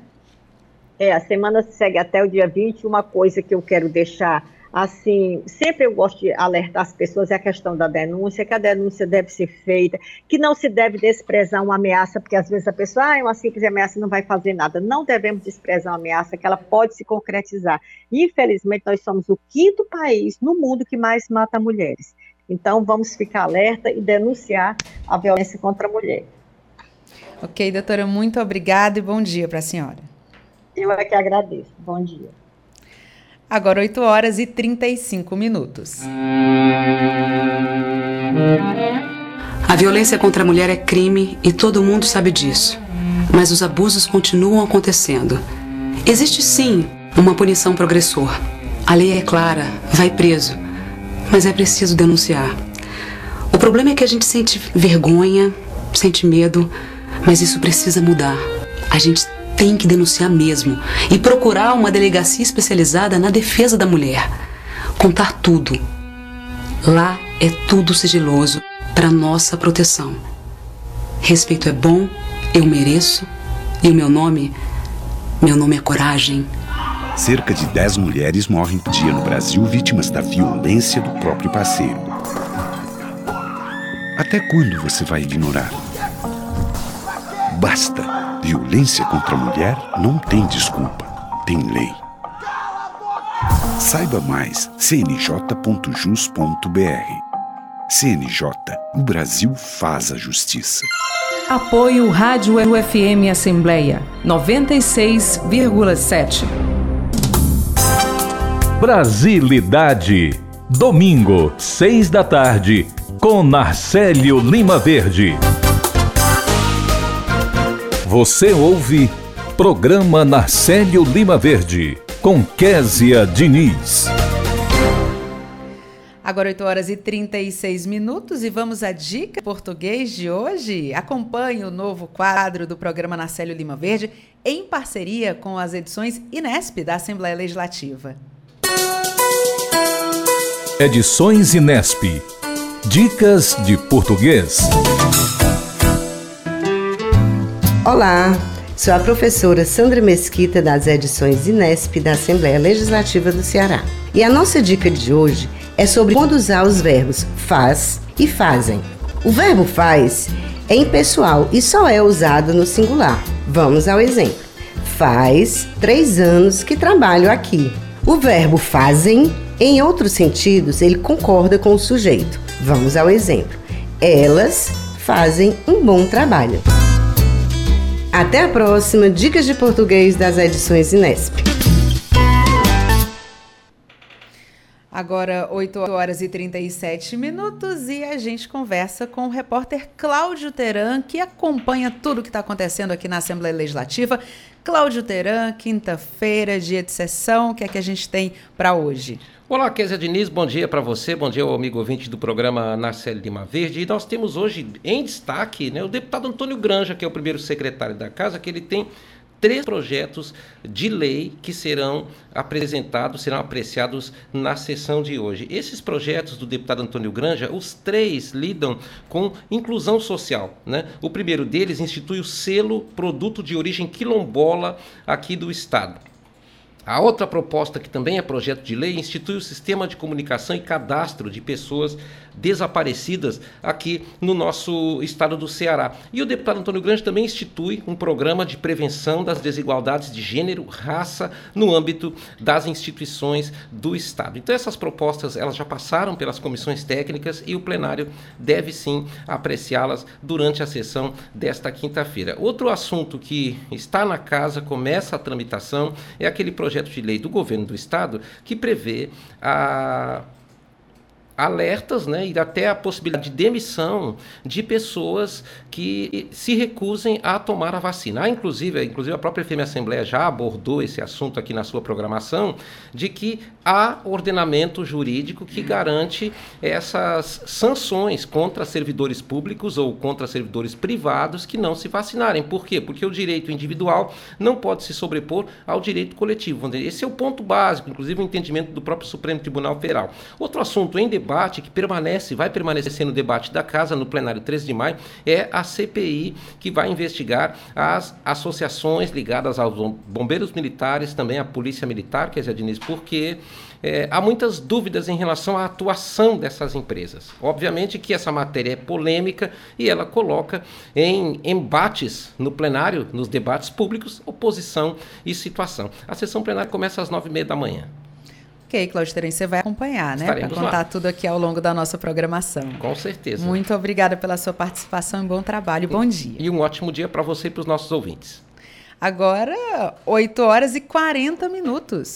É, a semana segue até o dia 20. Uma coisa que eu quero deixar assim, sempre eu gosto de alertar as pessoas é a questão da denúncia, que a denúncia deve ser feita, que não se deve desprezar uma ameaça, porque às vezes a pessoa, ah, é uma simples ameaça não vai fazer nada. Não devemos desprezar uma ameaça, que ela pode se concretizar. Infelizmente, nós somos o quinto país no mundo que mais mata mulheres. Então, vamos ficar alerta e denunciar a violência contra a mulher. Ok, doutora, muito obrigada e bom dia para a senhora. Eu é que agradeço. Bom dia. Agora 8 horas e 35 minutos. A violência contra a mulher é crime e todo mundo sabe disso. Mas os abusos continuam acontecendo. Existe sim uma punição progressor. A lei é clara, vai preso. Mas é preciso denunciar. O problema é que a gente sente vergonha, sente medo, mas isso precisa mudar. A gente tem que denunciar mesmo e procurar uma delegacia especializada na defesa da mulher. Contar tudo. Lá é tudo sigiloso para nossa proteção. Respeito é bom, eu mereço e o meu nome, meu nome é coragem. Cerca de 10 mulheres morrem por dia no Brasil vítimas da violência do próprio parceiro. Até quando você vai ignorar? Basta! Violência contra a mulher não tem desculpa, tem lei. Saiba mais cnj.jus.br. CNJ, o Brasil faz a justiça. Apoio Rádio UFM Assembleia 96,7. Brasilidade. Domingo, seis da tarde, com Narcélio Lima Verde. Você ouve Programa Narcélio Lima Verde, com Késia Diniz. Agora 8 horas e 36 minutos e vamos à dica português de hoje. Acompanhe o novo quadro do programa Narcélio Lima Verde em parceria com as edições Inesp da Assembleia Legislativa. Edições Inesp. Dicas de português. Olá, sou a professora Sandra Mesquita das edições Inesp da Assembleia Legislativa do Ceará. E a nossa dica de hoje é sobre quando usar os verbos faz e fazem. O verbo faz é impessoal e só é usado no singular. Vamos ao exemplo. Faz três anos que trabalho aqui. O verbo fazem, em outros sentidos, ele concorda com o sujeito. Vamos ao exemplo. Elas fazem um bom trabalho. Até a próxima Dicas de Português das edições Inesp. Agora, 8 horas e 37 minutos, e a gente conversa com o repórter Cláudio Teran, que acompanha tudo o que está acontecendo aqui na Assembleia Legislativa. Cláudio Teran, quinta-feira, dia de sessão, o que é que a gente tem para hoje? Olá, Kézia Diniz, bom dia para você, bom dia ao amigo ouvinte do programa Narcélio Lima Verde. E nós temos hoje em destaque né, o deputado Antônio Granja, que é o primeiro secretário da Casa, que ele tem três projetos de lei que serão apresentados, serão apreciados na sessão de hoje. Esses projetos do deputado Antônio Granja, os três lidam com inclusão social. Né? O primeiro deles institui o selo Produto de Origem Quilombola aqui do Estado. A outra proposta, que também é projeto de lei, institui o sistema de comunicação e cadastro de pessoas desaparecidas aqui no nosso estado do Ceará. E o deputado Antônio Grande também institui um programa de prevenção das desigualdades de gênero, raça no âmbito das instituições do estado. Então essas propostas elas já passaram pelas comissões técnicas e o plenário deve sim apreciá-las durante a sessão desta quinta-feira. Outro assunto que está na casa, começa a tramitação, é aquele projeto de lei do governo do estado que prevê a alertas né, e até a possibilidade de demissão de pessoas que se recusem a tomar a vacina. Há, inclusive, inclusive a própria FM Assembleia já abordou esse assunto aqui na sua programação, de que há ordenamento jurídico que garante essas sanções contra servidores públicos ou contra servidores privados que não se vacinarem. Por quê? Porque o direito individual não pode se sobrepor ao direito coletivo. Esse é o ponto básico, inclusive o entendimento do próprio Supremo Tribunal Federal. Outro assunto em debate que permanece, vai permanecer no debate da Casa, no plenário 13 de maio, é a CPI, que vai investigar as associações ligadas aos bombeiros militares, também à Polícia Militar, que é Diniz, porque é, há muitas dúvidas em relação à atuação dessas empresas. Obviamente que essa matéria é polêmica e ela coloca em embates no plenário, nos debates públicos, oposição e situação. A sessão plenária começa às nove e meia da manhã. Ok, Cláudio Terem, você vai acompanhar, né? Para contar lá. tudo aqui ao longo da nossa programação. Com certeza. Muito obrigada pela sua participação e bom trabalho. Bom dia. E um ótimo dia para você e para os nossos ouvintes. Agora, 8 horas e 40 minutos.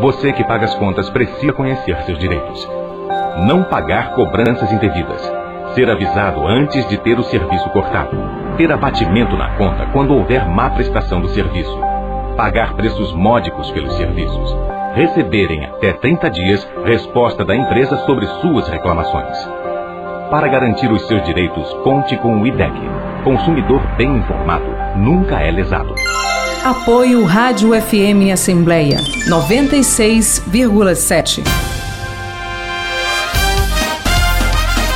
Você que paga as contas precisa conhecer seus direitos. Não pagar cobranças indevidas. Ser avisado antes de ter o serviço cortado. Ter abatimento na conta quando houver má prestação do serviço. Pagar preços módicos pelos serviços. Receberem até 30 dias resposta da empresa sobre suas reclamações. Para garantir os seus direitos, conte com o IDEC. Consumidor bem informado nunca é lesado. Apoio Rádio FM Assembleia 96,7.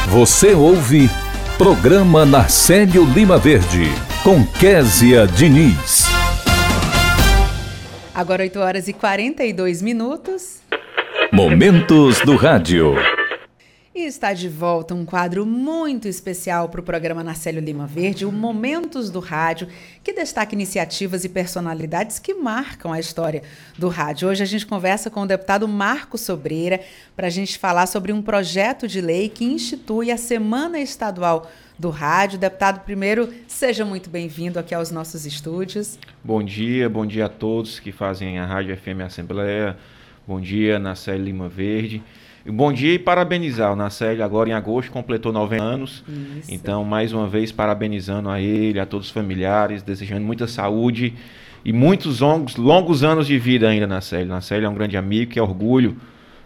Você ouve Programa Narcélio Lima Verde, com Késia Diniz. Agora 8 horas e 42 minutos. Momentos do Rádio. E está de volta um quadro muito especial para o programa Narcélio Lima Verde, o Momentos do Rádio, que destaca iniciativas e personalidades que marcam a história do rádio. Hoje a gente conversa com o deputado Marco Sobreira para a gente falar sobre um projeto de lei que institui a Semana Estadual do Rádio. Deputado, primeiro, seja muito bem-vindo aqui aos nossos estúdios. Bom dia, bom dia a todos que fazem a Rádio FM Assembleia. Bom dia, Narcélio Lima Verde. Bom dia e parabenizar. O Nacelle agora em agosto completou 90 anos. Isso. Então, mais uma vez, parabenizando a ele, a todos os familiares, desejando muita saúde e muitos longos, longos anos de vida ainda, Nacelle. Nacelle é um grande amigo, que é orgulho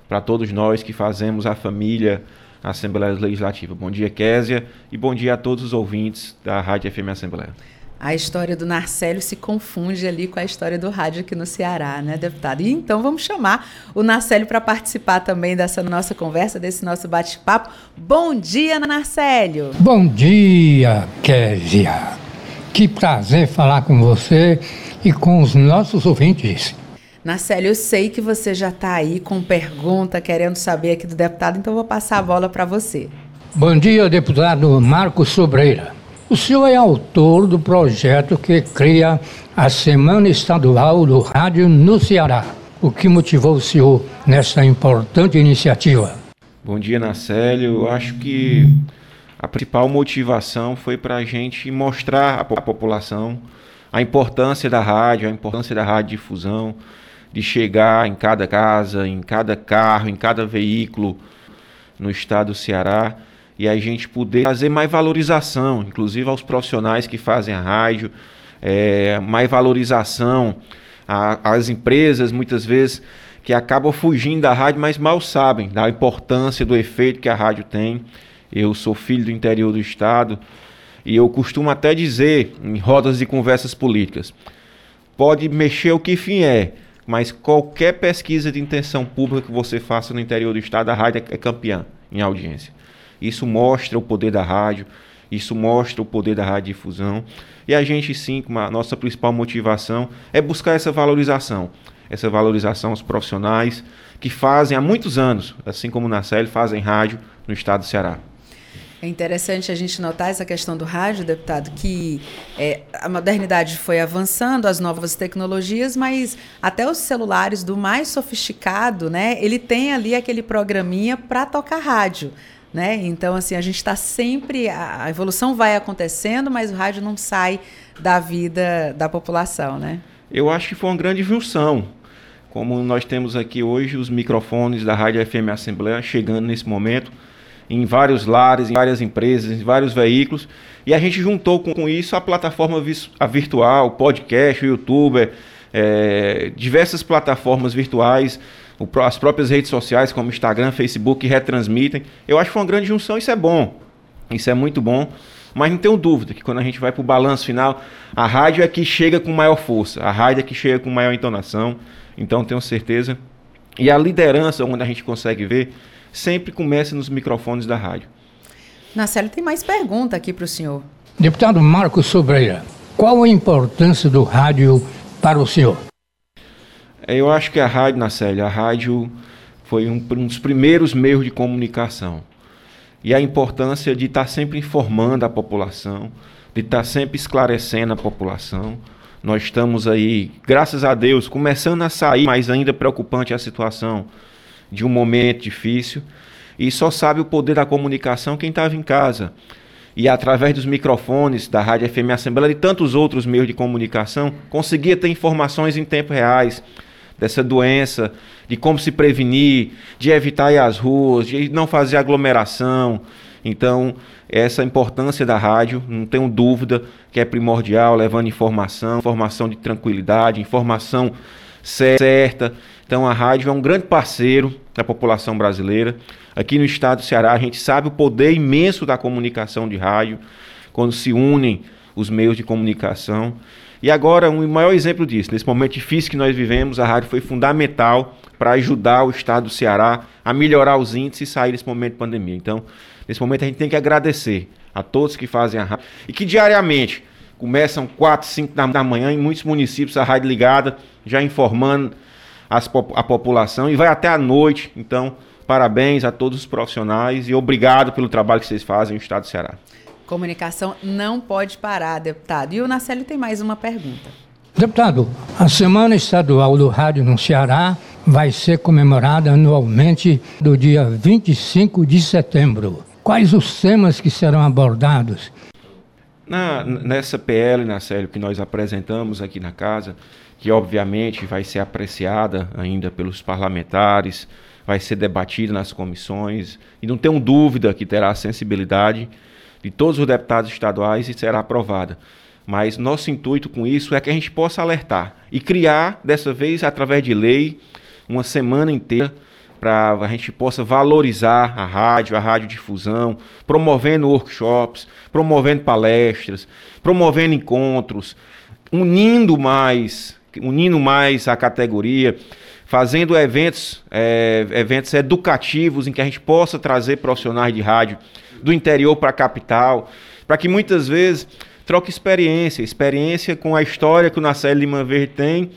para todos nós que fazemos a família a Assembleia Legislativa. Bom dia, Késia, e bom dia a todos os ouvintes da Rádio FM Assembleia a história do Narcélio se confunde ali com a história do rádio aqui no Ceará, né, deputado? E então vamos chamar o Narcélio para participar também dessa nossa conversa, desse nosso bate-papo. Bom dia, Narcélio! Bom dia, Késia! Que prazer falar com você e com os nossos ouvintes. Narcélio, eu sei que você já está aí com pergunta, querendo saber aqui do deputado, então vou passar a bola para você. Bom dia, deputado Marcos Sobreira. O senhor é autor do projeto que cria a Semana Estadual do Rádio no Ceará. O que motivou o senhor nessa importante iniciativa? Bom dia, Nacélio. Eu acho que a principal motivação foi para a gente mostrar à população a importância da rádio, a importância da radiodifusão, de chegar em cada casa, em cada carro, em cada veículo no estado do Ceará e a gente poder fazer mais valorização, inclusive aos profissionais que fazem a rádio, é, mais valorização às empresas, muitas vezes, que acabam fugindo da rádio, mas mal sabem da importância, do efeito que a rádio tem. Eu sou filho do interior do estado e eu costumo até dizer em rodas de conversas políticas: pode mexer o que fim é, mas qualquer pesquisa de intenção pública que você faça no interior do estado, a rádio é campeã em audiência. Isso mostra o poder da rádio, isso mostra o poder da radiodifusão. E a gente sim, a nossa principal motivação é buscar essa valorização. Essa valorização aos profissionais que fazem há muitos anos, assim como na CEL, fazem rádio no estado do Ceará. É interessante a gente notar essa questão do rádio, deputado, que é, a modernidade foi avançando, as novas tecnologias, mas até os celulares do mais sofisticado, né, ele tem ali aquele programinha para tocar rádio. Né? Então, assim, a gente está sempre. A evolução vai acontecendo, mas o rádio não sai da vida da população, né? Eu acho que foi uma grande junção. Como nós temos aqui hoje os microfones da Rádio FM Assembleia chegando nesse momento em vários lares, em várias empresas, em vários veículos, e a gente juntou com, com isso a plataforma a virtual, o podcast, o youtuber, é, diversas plataformas virtuais as próprias redes sociais, como Instagram, Facebook, retransmitem. Eu acho que foi uma grande junção, isso é bom. Isso é muito bom. Mas não tenho dúvida que quando a gente vai para o balanço final, a rádio é que chega com maior força, a rádio é que chega com maior entonação. Então tenho certeza. E a liderança, onde a gente consegue ver, sempre começa nos microfones da rádio. Nacélio, tem mais pergunta aqui para o senhor. Deputado Marcos Sobreira, qual a importância do rádio para o senhor? É, eu acho que a rádio, Nacélia, a rádio foi um, um, dos primeiros meios de comunicação. E a importância de estar sempre informando a população, de estar sempre esclarecendo a população. Nós estamos aí, graças a Deus, começando a sair, mas ainda preocupante a situação de um momento difícil. E só sabe o poder da comunicação quem estava em casa. E através dos microfones da Rádio FM Assembleia e tantos outros meios de comunicação, conseguia ter informações em tempo reais dessa doença, de como se prevenir, de evitar ir às ruas, de não fazer aglomeração. Então, essa importância da rádio, não tenho dúvida que é primordial, levando informação, informação de tranquilidade, informação certa. Então, a rádio é um grande parceiro da população brasileira. Aqui no estado do Ceará, a gente sabe o poder imenso da comunicação de rádio, quando se unem os meios de comunicação. E agora, um maior exemplo disso, nesse momento difícil que nós vivemos, a rádio foi fundamental para ajudar o estado do Ceará a melhorar os índices e sair desse momento de pandemia. Então, nesse momento a gente tem que agradecer a todos que fazem a rádio e que diariamente começam 4, 5 da manhã em muitos municípios a rádio ligada, já informando as, a população e vai até a noite. Então, parabéns a todos os profissionais e obrigado pelo trabalho que vocês fazem no estado do Ceará. Comunicação não pode parar, deputado. E o Nacelli tem mais uma pergunta. Deputado, a Semana Estadual do Rádio no Ceará vai ser comemorada anualmente do dia 25 de setembro. Quais os temas que serão abordados? Na, nessa PL, na série que nós apresentamos aqui na casa, que obviamente vai ser apreciada ainda pelos parlamentares, vai ser debatida nas comissões, e não tenho dúvida que terá a sensibilidade de todos os deputados estaduais e será aprovada. Mas nosso intuito com isso é que a gente possa alertar e criar, dessa vez, através de lei, uma semana inteira para a gente possa valorizar a rádio, a radiodifusão, promovendo workshops, promovendo palestras, promovendo encontros, unindo mais, unindo mais a categoria, fazendo eventos, é, eventos educativos em que a gente possa trazer profissionais de rádio do interior para a capital, para que muitas vezes troque experiência, experiência com a história que o Nacelle Lima Verde tem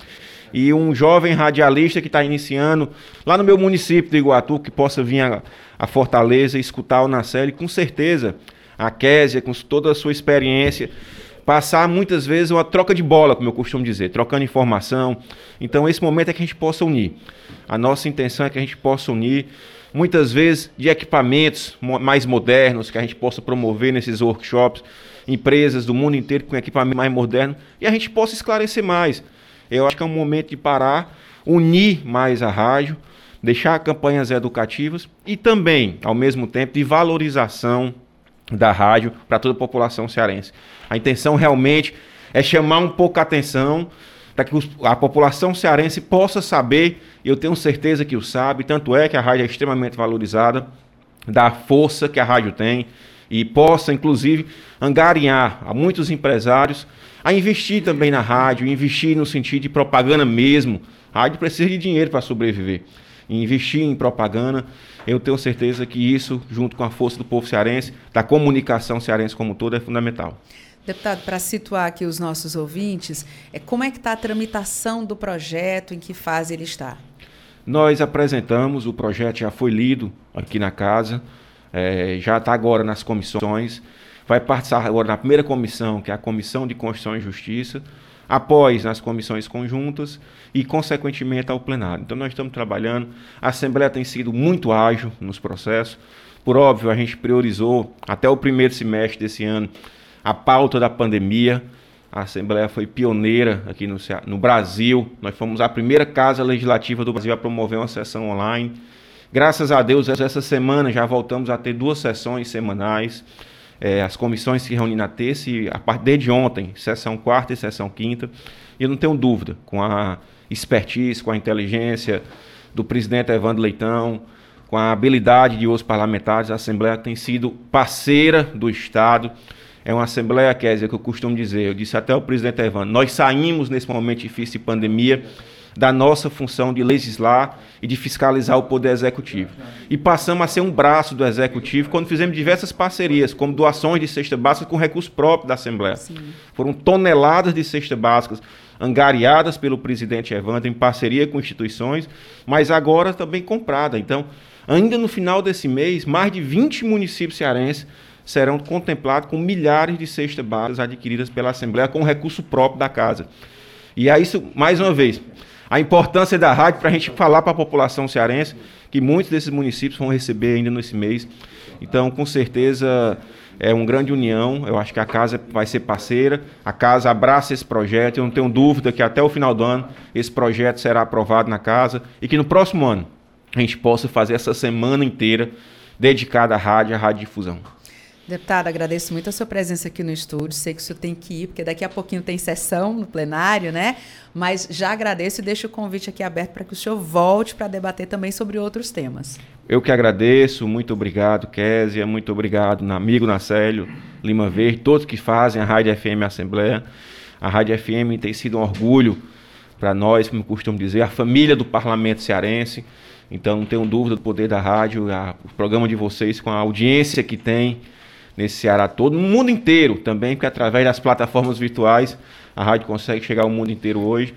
e um jovem radialista que está iniciando lá no meu município de Iguatu, que possa vir a, a Fortaleza escutar o Nacelle, com certeza a Késia, com toda a sua experiência, passar muitas vezes uma troca de bola, como eu costumo dizer, trocando informação. Então, esse momento é que a gente possa unir. A nossa intenção é que a gente possa unir muitas vezes de equipamentos mais modernos que a gente possa promover nesses workshops, empresas do mundo inteiro com equipamento mais moderno e a gente possa esclarecer mais. Eu acho que é um momento de parar, unir mais a rádio, deixar campanhas educativas e também, ao mesmo tempo, de valorização da rádio para toda a população cearense. A intenção realmente é chamar um pouco a atenção para que a população cearense possa saber, eu tenho certeza que o sabe, tanto é que a rádio é extremamente valorizada, da força que a rádio tem e possa, inclusive, angariar a muitos empresários a investir também na rádio, investir no sentido de propaganda mesmo. A rádio precisa de dinheiro para sobreviver. E investir em propaganda, eu tenho certeza que isso, junto com a força do povo cearense, da comunicação cearense como um todo, é fundamental. Deputado, para situar aqui os nossos ouvintes, é como é que está a tramitação do projeto, em que fase ele está? Nós apresentamos, o projeto já foi lido aqui na casa, é, já está agora nas comissões, vai participar agora na primeira comissão, que é a Comissão de Constituição e Justiça, após nas comissões conjuntas e, consequentemente, ao plenário. Então, nós estamos trabalhando, a Assembleia tem sido muito ágil nos processos, por óbvio, a gente priorizou até o primeiro semestre desse ano a pauta da pandemia. A Assembleia foi pioneira aqui no, no Brasil. Nós fomos a primeira casa legislativa do Brasil a promover uma sessão online. Graças a Deus, essa semana já voltamos a ter duas sessões semanais. É, as comissões se reúnem na terça e a partir de ontem, sessão quarta e sessão quinta. E eu não tenho dúvida, com a expertise, com a inteligência do presidente Evandro Leitão, com a habilidade de outros parlamentares, a Assembleia tem sido parceira do Estado é uma assembleia, Kézia, que eu costumo dizer, eu disse até ao presidente Evandro, nós saímos nesse momento difícil de pandemia da nossa função de legislar e de fiscalizar o poder executivo. E passamos a ser um braço do executivo quando fizemos diversas parcerias, como doações de cesta básica com recursos próprios da Assembleia. Sim. Foram toneladas de cesta básicas angariadas pelo presidente Evandro em parceria com instituições, mas agora também comprada. Então, ainda no final desse mês, mais de 20 municípios cearenses serão contemplados com milhares de cestas básicas adquiridas pela Assembleia com recurso próprio da casa. E é isso, mais uma vez, a importância da rádio para a gente falar para a população cearense que muitos desses municípios vão receber ainda nesse mês. Então, com certeza, é uma grande união. Eu acho que a casa vai ser parceira, a casa abraça esse projeto. Eu não tenho dúvida que até o final do ano esse projeto será aprovado na casa e que no próximo ano a gente possa fazer essa semana inteira dedicada à rádio, à rádio Deputado, agradeço muito a sua presença aqui no estúdio. Sei que o senhor tem que ir, porque daqui a pouquinho tem sessão no plenário, né? Mas já agradeço e deixo o convite aqui aberto para que o senhor volte para debater também sobre outros temas. Eu que agradeço, muito obrigado, Késia, muito obrigado, amigo Nacélio, Lima Verde, todos que fazem a Rádio FM Assembleia. A Rádio FM tem sido um orgulho para nós, como costumo dizer, a família do parlamento cearense. Então, não tenho dúvida do poder da rádio, a, o programa de vocês, com a audiência que tem nesse Ceará todo, no mundo inteiro também, porque através das plataformas virtuais a rádio consegue chegar ao mundo inteiro hoje.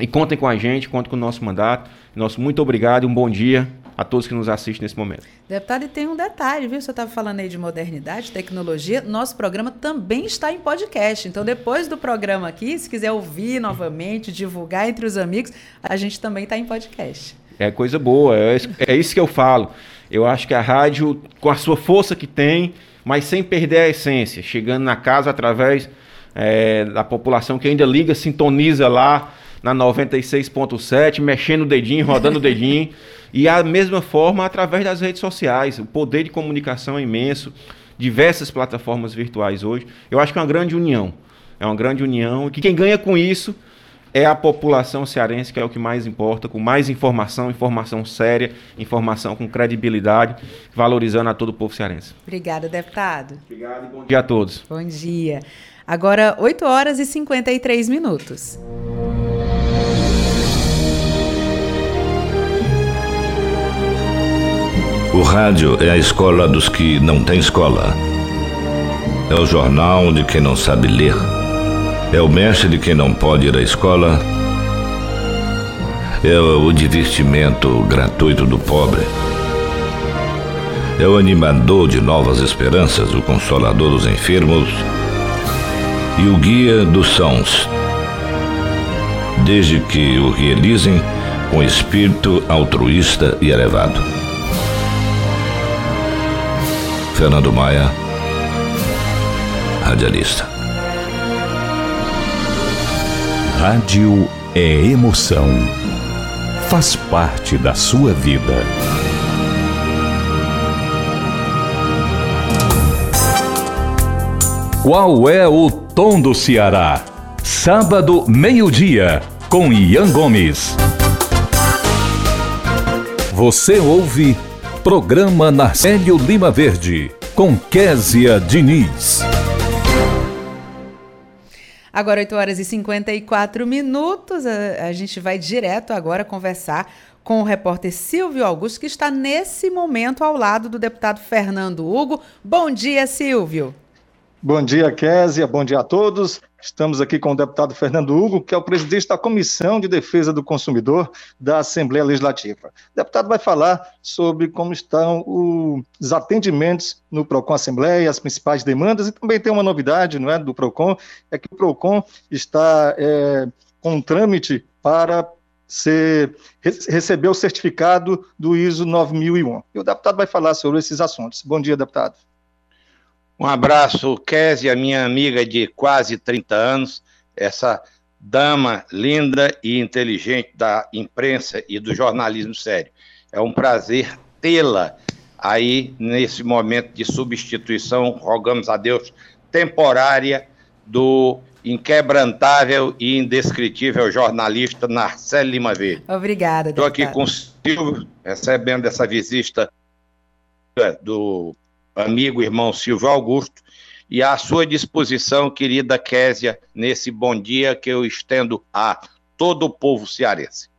E contem com a gente, contem com o nosso mandato. Nosso muito obrigado e um bom dia a todos que nos assistem nesse momento. Deputado, e tem um detalhe, viu? Você estava falando aí de modernidade, tecnologia. Nosso programa também está em podcast. Então, depois do programa aqui, se quiser ouvir novamente, [laughs] divulgar entre os amigos, a gente também está em podcast. É coisa boa, é, é isso que eu falo. Eu acho que a rádio, com a sua força que tem, mas sem perder a essência, chegando na casa através é, da população que ainda liga, sintoniza lá na 96.7, mexendo o dedinho, rodando o dedinho, [laughs] e a mesma forma através das redes sociais. O poder de comunicação é imenso, diversas plataformas virtuais hoje. Eu acho que é uma grande união. É uma grande união, e que quem ganha com isso é a população cearense, que é o que mais importa, com mais informação, informação séria, informação com credibilidade, valorizando a todo o povo cearense. Obrigada, deputado. Obrigado e bom dia a todos. Bom dia. Agora, 8 horas e 53 minutos. O rádio é a escola dos que não têm escola. É o jornal de quem não sabe ler é o mestre de quem não pode ir à escola. É o divertimento gratuito do pobre. É o animador de novas esperanças, o consolador dos enfermos e o guia dos sãos, desde que o realizem com espírito altruísta e elevado. Fernando Maia, radialista. Rádio é emoção. Faz parte da sua vida. Qual é o tom do Ceará? Sábado, meio-dia, com Ian Gomes. Você ouve Programa Narcélio Lima Verde, com Késia Diniz. Agora, 8 horas e 54 minutos, a, a gente vai direto agora conversar com o repórter Silvio Augusto, que está nesse momento ao lado do deputado Fernando Hugo. Bom dia, Silvio. Bom dia, Késia. Bom dia a todos. Estamos aqui com o deputado Fernando Hugo, que é o presidente da Comissão de Defesa do Consumidor da Assembleia Legislativa. O deputado vai falar sobre como estão os atendimentos no PROCON Assembleia, as principais demandas, e também tem uma novidade não é, do PROCON, é que o PROCON está é, com um trâmite para ser, receber o certificado do ISO 9001. E o deputado vai falar sobre esses assuntos. Bom dia, deputado. Um abraço, Kézia, minha amiga de quase 30 anos, essa dama linda e inteligente da imprensa e do jornalismo sério. É um prazer tê-la aí nesse momento de substituição, rogamos a Deus, temporária do inquebrantável e indescritível jornalista Narcélio Lima Verde. Obrigada, Estou aqui com o Silvio, recebendo essa visita do amigo, irmão Silvio Augusto, e à sua disposição, querida Késia, nesse bom dia que eu estendo a todo o povo cearense.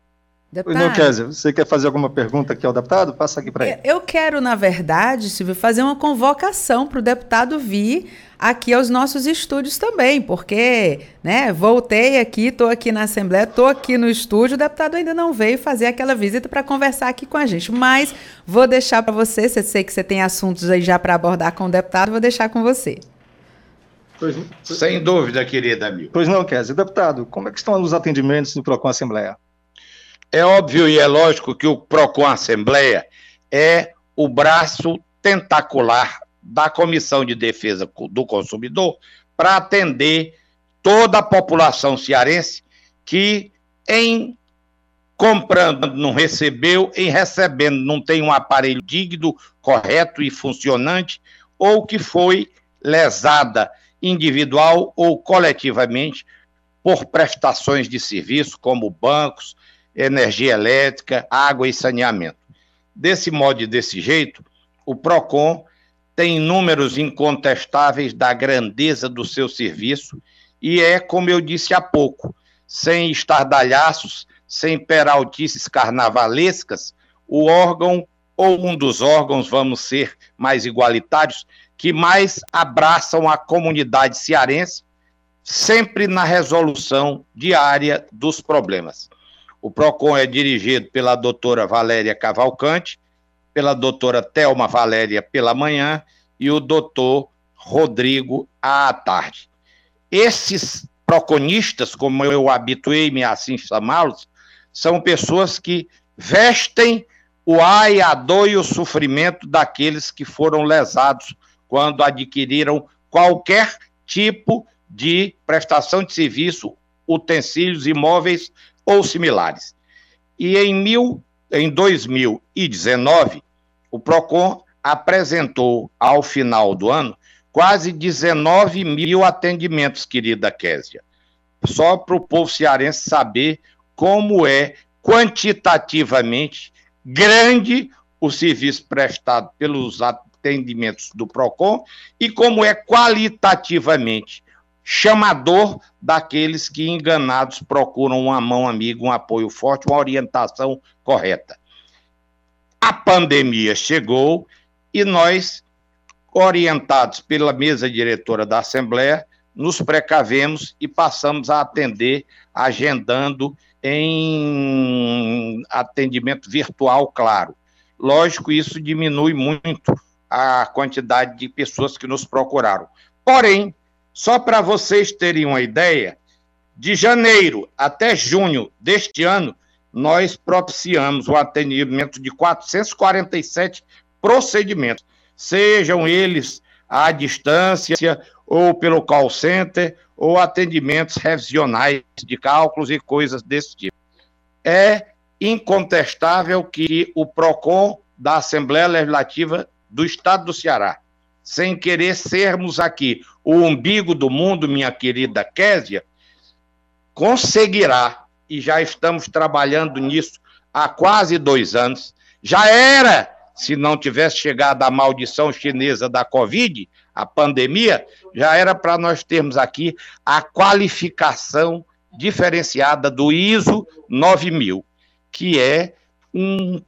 Deputado. Pois não, Kézia, você quer fazer alguma pergunta aqui ao deputado? Passa aqui para ele. Eu quero, na verdade, Silvio, fazer uma convocação para o deputado vir aqui aos nossos estúdios também, porque, né, voltei aqui, estou aqui na Assembleia, estou aqui no estúdio, o deputado ainda não veio fazer aquela visita para conversar aqui com a gente, mas vou deixar para você, você sei que você tem assuntos aí já para abordar com o deputado, vou deixar com você. Pois, Sem dúvida, querida amiga. Pois não, Kézia. Deputado, como é que estão os atendimentos do PROCON Assembleia? É óbvio e é lógico que o PROCON Assembleia é o braço tentacular da Comissão de Defesa do Consumidor para atender toda a população cearense que em comprando não recebeu, em recebendo não tem um aparelho digno, correto e funcionante, ou que foi lesada individual ou coletivamente por prestações de serviço, como bancos, energia elétrica, água e saneamento. Desse modo e desse jeito, o PROCON tem números incontestáveis da grandeza do seu serviço e é, como eu disse há pouco, sem estardalhaços, sem peraltices carnavalescas, o órgão ou um dos órgãos, vamos ser mais igualitários, que mais abraçam a comunidade cearense, sempre na resolução diária dos problemas. O PROCON é dirigido pela doutora Valéria Cavalcante, pela doutora Thelma Valéria pela manhã e o doutor Rodrigo à tarde. Esses proconistas, como eu habituei-me a assim chamá-los, são pessoas que vestem o ai, a dor e o sofrimento daqueles que foram lesados quando adquiriram qualquer tipo de prestação de serviço, utensílios imóveis ou similares. E em, mil, em 2019, o PROCON apresentou, ao final do ano, quase 19 mil atendimentos, querida Késia. Só para o povo cearense saber como é quantitativamente grande o serviço prestado pelos atendimentos do PROCON e como é qualitativamente chamador daqueles que enganados procuram uma mão amiga, um apoio forte, uma orientação correta. A pandemia chegou e nós, orientados pela mesa diretora da Assembleia, nos precavemos e passamos a atender, agendando em atendimento virtual, claro. Lógico, isso diminui muito a quantidade de pessoas que nos procuraram. Porém, só para vocês terem uma ideia, de janeiro até junho deste ano, nós propiciamos o atendimento de 447 procedimentos, sejam eles à distância ou pelo call center ou atendimentos revisionais de cálculos e coisas desse tipo. É incontestável que o PROCON da Assembleia Legislativa do Estado do Ceará, sem querer sermos aqui. O umbigo do mundo, minha querida Késia, conseguirá, e já estamos trabalhando nisso há quase dois anos, já era, se não tivesse chegado a maldição chinesa da Covid, a pandemia, já era para nós termos aqui a qualificação diferenciada do ISO 9000, que é um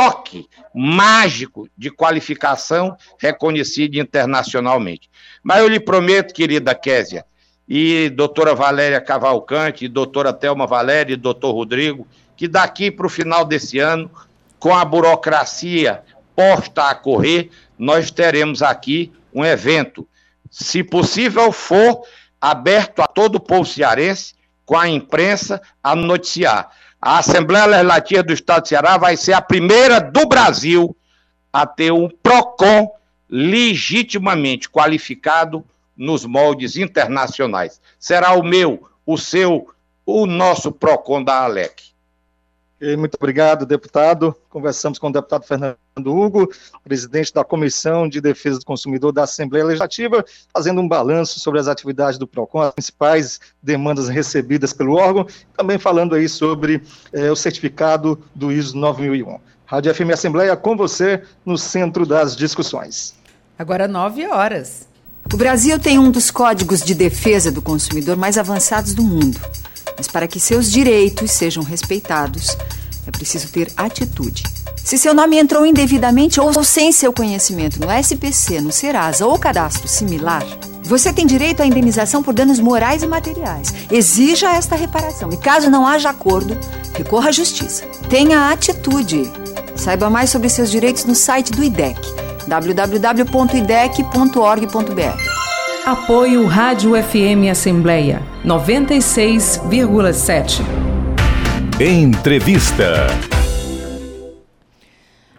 toque mágico de qualificação reconhecido internacionalmente. Mas eu lhe prometo, querida Késia, e doutora Valéria Cavalcante, e doutora Thelma Valéria e doutor Rodrigo, que daqui para o final desse ano, com a burocracia posta a correr, nós teremos aqui um evento, se possível for, aberto a todo o povo cearense, com a imprensa, a noticiar. A Assembleia Legislativa do Estado do Ceará vai ser a primeira do Brasil a ter um PROCON legitimamente qualificado nos moldes internacionais. Será o meu, o seu, o nosso PROCON da ALEC. Muito obrigado, deputado. Conversamos com o deputado Fernando Hugo, presidente da Comissão de Defesa do Consumidor da Assembleia Legislativa, fazendo um balanço sobre as atividades do PROCON, as principais demandas recebidas pelo órgão, também falando aí sobre eh, o certificado do ISO 9001. Rádio FM Assembleia com você no centro das discussões. Agora nove horas. O Brasil tem um dos códigos de defesa do consumidor mais avançados do mundo. Mas para que seus direitos sejam respeitados, é preciso ter atitude. Se seu nome entrou indevidamente ou sem seu conhecimento no SPC, no Serasa ou cadastro similar, você tem direito à indenização por danos morais e materiais. Exija esta reparação e, caso não haja acordo, recorra à justiça. Tenha atitude. Saiba mais sobre seus direitos no site do IDEC, www.idec.org.br. Apoio Rádio FM Assembleia 96,7. Entrevista.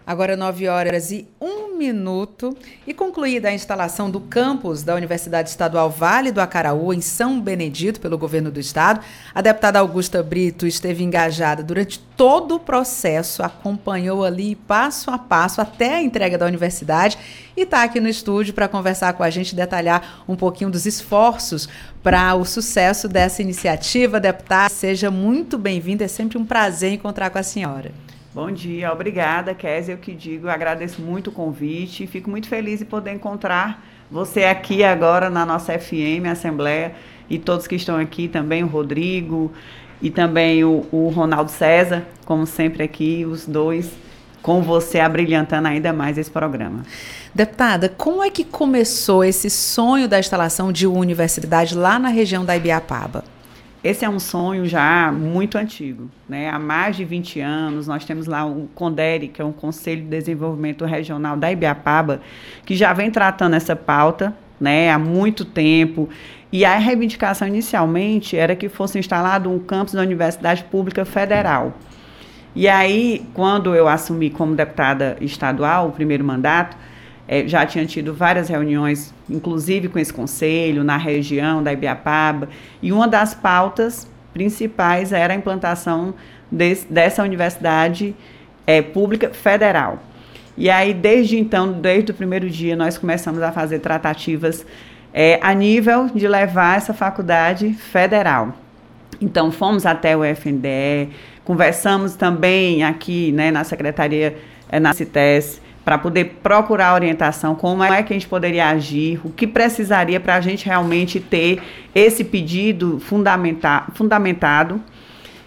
Agora 9 horas e 1 minuto e concluída a instalação do campus da Universidade Estadual Vale do Acaraú, em São Benedito, pelo governo do estado, a deputada Augusta Brito esteve engajada durante todo o processo, acompanhou ali passo a passo até a entrega da universidade e está aqui no estúdio para conversar com a gente, detalhar um pouquinho dos esforços para o sucesso dessa iniciativa. Deputada, seja muito bem-vinda, é sempre um prazer encontrar com a senhora. Bom dia, obrigada, Kézia. Eu que digo, agradeço muito o convite e fico muito feliz de poder encontrar você aqui agora na nossa FM, Assembleia, e todos que estão aqui também, o Rodrigo e também o, o Ronaldo César, como sempre aqui, os dois com você abrilhantando ainda mais esse programa. Deputada, como é que começou esse sonho da instalação de uma universidade lá na região da Ibiapaba? Esse é um sonho já muito antigo, né? Há mais de 20 anos, nós temos lá o CONDERE, que é um Conselho de Desenvolvimento Regional da Ibiapaba, que já vem tratando essa pauta, né, há muito tempo. E a reivindicação inicialmente era que fosse instalado um campus da Universidade Pública Federal. E aí, quando eu assumi como deputada estadual, o primeiro mandato, é, já tinha tido várias reuniões, inclusive com esse conselho, na região da Ibiapaba, e uma das pautas principais era a implantação desse, dessa universidade é, pública federal. E aí, desde então, desde o primeiro dia, nós começamos a fazer tratativas é, a nível de levar essa faculdade federal. Então, fomos até o FNDE, conversamos também aqui né, na Secretaria, é, na CITES, para poder procurar orientação, como é que a gente poderia agir, o que precisaria para a gente realmente ter esse pedido fundamenta fundamentado.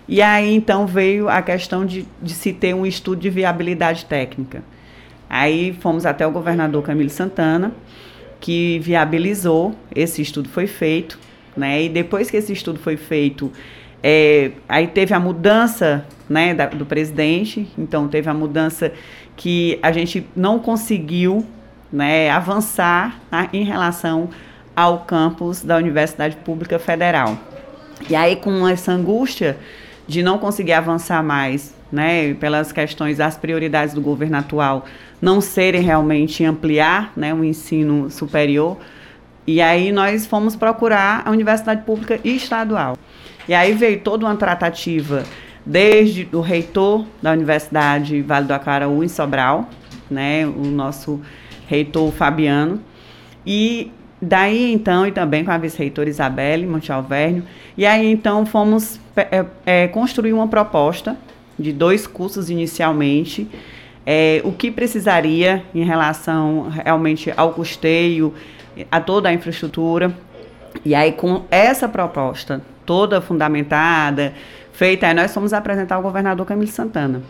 E aí então veio a questão de, de se ter um estudo de viabilidade técnica. Aí fomos até o governador Camilo Santana, que viabilizou, esse estudo foi feito, né? E depois que esse estudo foi feito, é, aí teve a mudança né, da, do presidente, então teve a mudança que a gente não conseguiu né, avançar tá, em relação ao campus da Universidade Pública Federal. E aí, com essa angústia de não conseguir avançar mais, né, pelas questões das prioridades do governo atual não serem realmente ampliar né, o ensino superior, e aí nós fomos procurar a Universidade Pública Estadual. E aí veio toda uma tratativa desde o reitor da Universidade Vale do Acaraú, em Sobral, né, o nosso reitor Fabiano, e daí então, e também com a vice-reitora Isabelle Monte Alvernio, e aí então fomos é, é, construir uma proposta de dois cursos inicialmente, é, o que precisaria em relação realmente ao custeio, a toda a infraestrutura, e aí com essa proposta toda fundamentada, feita, aí nós fomos apresentar ao governador Camilo Santana.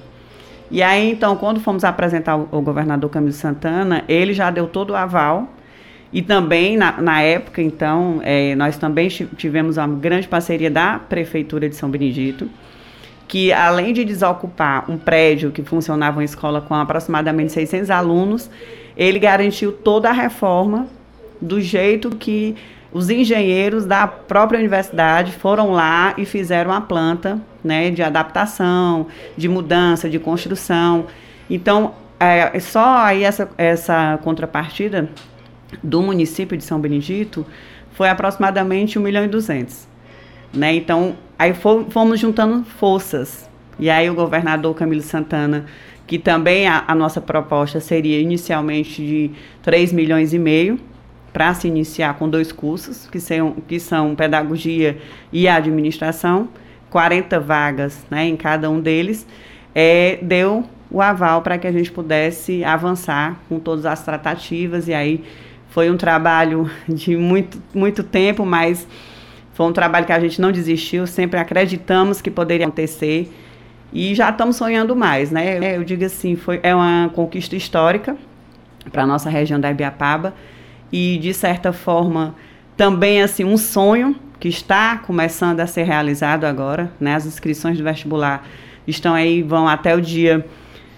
E aí, então, quando fomos apresentar o governador Camilo Santana, ele já deu todo o aval. E também, na, na época, então, é, nós também tivemos uma grande parceria da Prefeitura de São Benedito, que além de desocupar um prédio que funcionava uma escola com aproximadamente 600 alunos, ele garantiu toda a reforma do jeito que os engenheiros da própria universidade foram lá e fizeram a planta né, de adaptação, de mudança, de construção. Então, é, só aí essa, essa contrapartida do município de São Benedito foi aproximadamente 1 milhão e 200. Né? Então, aí fomos juntando forças. E aí o governador Camilo Santana, que também a, a nossa proposta seria inicialmente de 3 milhões e meio, para se iniciar com dois cursos, que são, que são pedagogia e administração, 40 vagas né, em cada um deles, é, deu o aval para que a gente pudesse avançar com todas as tratativas, e aí foi um trabalho [laughs] de muito, muito tempo, mas foi um trabalho que a gente não desistiu, sempre acreditamos que poderia acontecer, e já estamos sonhando mais, né? Eu digo assim, foi, é uma conquista histórica para a nossa região da Ibiapaba, e de certa forma também assim um sonho que está começando a ser realizado agora, né? As inscrições do vestibular estão aí vão até o dia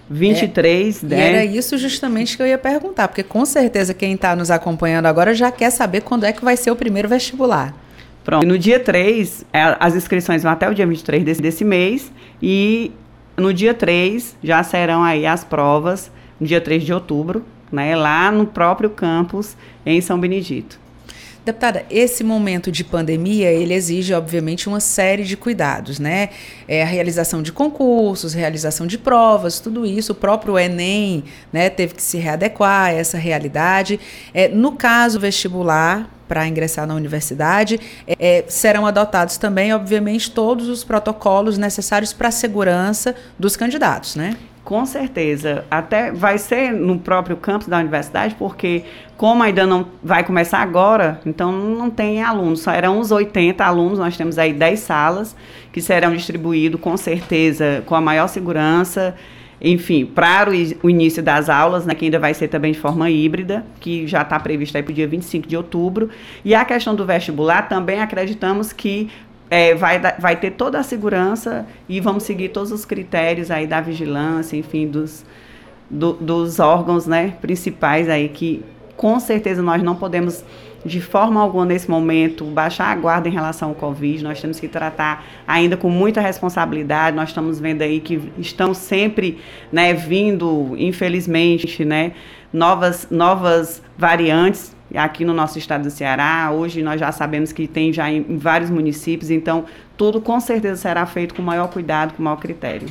23, é, né? E era isso justamente que eu ia perguntar, porque com certeza quem está nos acompanhando agora já quer saber quando é que vai ser o primeiro vestibular. Pronto. No dia 3, é, as inscrições vão até o dia 23 desse, desse mês e no dia 3 já serão aí as provas, no dia 3 de outubro, né, lá no próprio campus em São Benedito. Deputada, esse momento de pandemia, ele exige, obviamente, uma série de cuidados, né? É a realização de concursos, realização de provas, tudo isso. O próprio Enem né, teve que se readequar a essa realidade. É, no caso vestibular, para ingressar na universidade, é, serão adotados também, obviamente, todos os protocolos necessários para a segurança dos candidatos, né? Com certeza. Até vai ser no próprio campus da universidade, porque como ainda não vai começar agora, então não tem alunos, só eram uns 80 alunos, nós temos aí 10 salas que serão distribuídos com certeza com a maior segurança, enfim, para o, início das aulas, né, que ainda vai ser também de forma híbrida, que já está previsto aí para o dia 25 de outubro. E a questão do vestibular, também acreditamos que é, vai, vai ter toda a segurança e vamos seguir todos os critérios aí da vigilância, enfim, dos, do, dos órgãos né, principais aí que com certeza nós não podemos de forma alguma nesse momento baixar a guarda em relação ao Covid, nós temos que tratar ainda com muita responsabilidade, nós estamos vendo aí que estão sempre né, vindo, infelizmente, né, novas, novas variantes aqui no nosso estado do Ceará. Hoje nós já sabemos que tem já em, vários municípios, então tudo com certeza será feito com maior cuidado, com maior critério.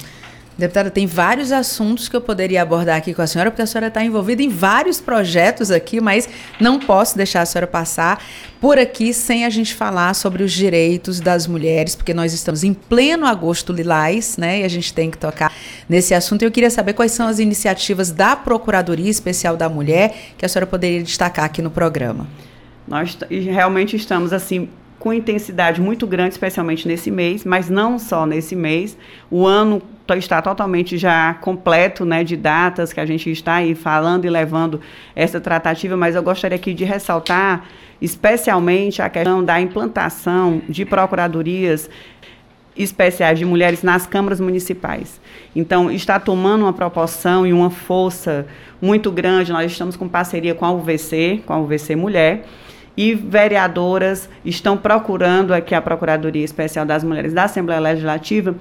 Deputada, tem vários assuntos que eu poderia abordar aqui com a senhora, porque a senhora está envolvida em vários projetos aqui, mas não posso deixar a senhora passar por aqui sem a gente falar sobre os direitos das mulheres, porque nós estamos em pleno agosto lilás, né? E a gente tem que tocar nesse assunto. Eu queria saber quais são as iniciativas da Procuradoria Especial da Mulher que a senhora poderia destacar aqui no programa. Nós realmente estamos assim com intensidade muito grande, especialmente nesse mês, mas não só nesse mês. O ano está totalmente já completo né, de datas que a gente está aí falando e levando essa tratativa, mas eu gostaria aqui de ressaltar especialmente a questão da implantação de procuradorias especiais de mulheres nas câmaras municipais. Então, está tomando uma proporção e uma força muito grande. Nós estamos com parceria com a UVC, com a UVC Mulher, e vereadoras estão procurando aqui a Procuradoria Especial das Mulheres da Assembleia Legislativa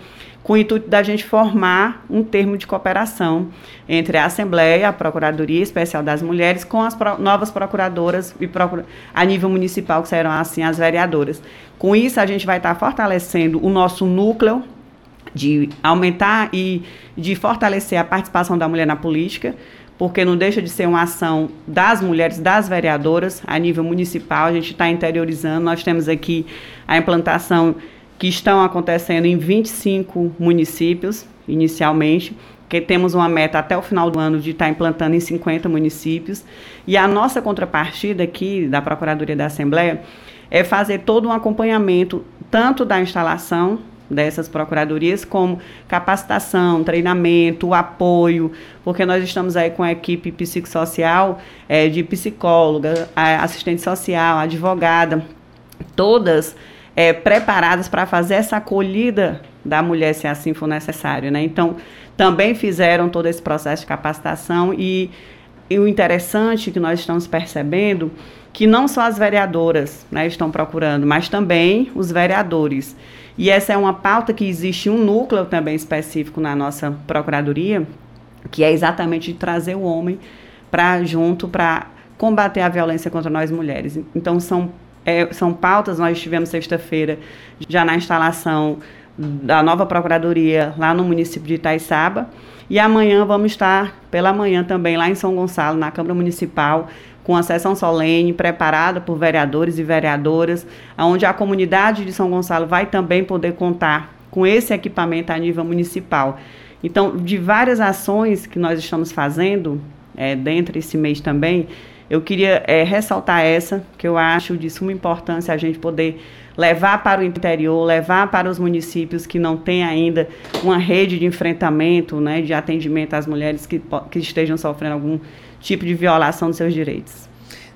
com o intuito da gente formar um termo de cooperação entre a Assembleia, a Procuradoria Especial das Mulheres, com as pro, novas procuradoras e procura, a nível municipal, que serão assim as vereadoras. Com isso, a gente vai estar fortalecendo o nosso núcleo de aumentar e de fortalecer a participação da mulher na política, porque não deixa de ser uma ação das mulheres, das vereadoras, a nível municipal, a gente está interiorizando, nós temos aqui a implantação que estão acontecendo em 25 municípios, inicialmente, que temos uma meta até o final do ano de estar implantando em 50 municípios. E a nossa contrapartida aqui da Procuradoria da Assembleia é fazer todo um acompanhamento, tanto da instalação dessas procuradorias, como capacitação, treinamento, apoio, porque nós estamos aí com a equipe psicossocial, é, de psicóloga, assistente social, advogada, todas é, preparadas para fazer essa acolhida da mulher, se assim for necessário. Né? Então, também fizeram todo esse processo de capacitação e, e o interessante que nós estamos percebendo que não só as vereadoras né, estão procurando, mas também os vereadores. E essa é uma pauta que existe um núcleo também específico na nossa procuradoria, que é exatamente de trazer o homem para junto para combater a violência contra nós mulheres. Então são é, são pautas, nós estivemos sexta-feira já na instalação da nova Procuradoria lá no município de Itaiçaba. E amanhã vamos estar, pela manhã também, lá em São Gonçalo, na Câmara Municipal, com a sessão solene preparada por vereadores e vereadoras, onde a comunidade de São Gonçalo vai também poder contar com esse equipamento a nível municipal. Então, de várias ações que nós estamos fazendo, é, dentro desse mês também, eu queria é, ressaltar essa, que eu acho de suma importância a gente poder levar para o interior, levar para os municípios que não têm ainda uma rede de enfrentamento, né, de atendimento às mulheres que, que estejam sofrendo algum tipo de violação dos seus direitos.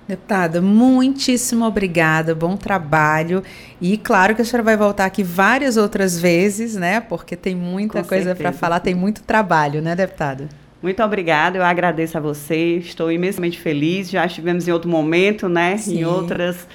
Deputada, muitíssimo obrigada, bom trabalho. E claro que a senhora vai voltar aqui várias outras vezes, né? Porque tem muita Com coisa para falar, tem muito trabalho, né, deputada? Muito obrigada, eu agradeço a você, estou imensamente feliz. Já estivemos em outro momento, né? Sim. Em outras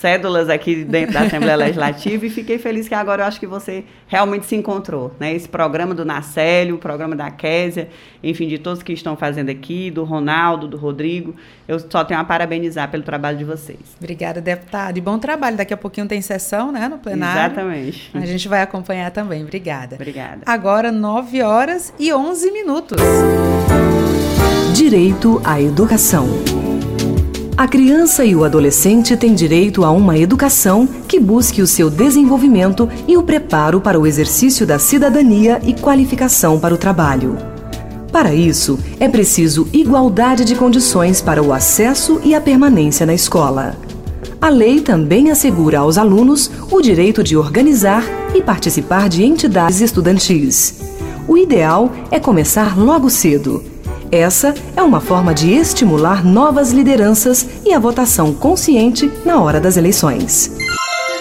cédulas aqui dentro da Assembleia Legislativa e fiquei feliz que agora eu acho que você realmente se encontrou, né? Esse programa do Nacélio, o programa da Késia, enfim, de todos que estão fazendo aqui, do Ronaldo, do Rodrigo, eu só tenho a parabenizar pelo trabalho de vocês. Obrigada, deputado. E bom trabalho. Daqui a pouquinho tem sessão, né, no plenário. Exatamente. A gente vai acompanhar também. Obrigada. Obrigada. Agora, 9 horas e 11 minutos. Direito à educação. A criança e o adolescente têm direito a uma educação que busque o seu desenvolvimento e o preparo para o exercício da cidadania e qualificação para o trabalho. Para isso, é preciso igualdade de condições para o acesso e a permanência na escola. A lei também assegura aos alunos o direito de organizar e participar de entidades estudantis. O ideal é começar logo cedo essa é uma forma de estimular novas lideranças e a votação consciente na hora das eleições.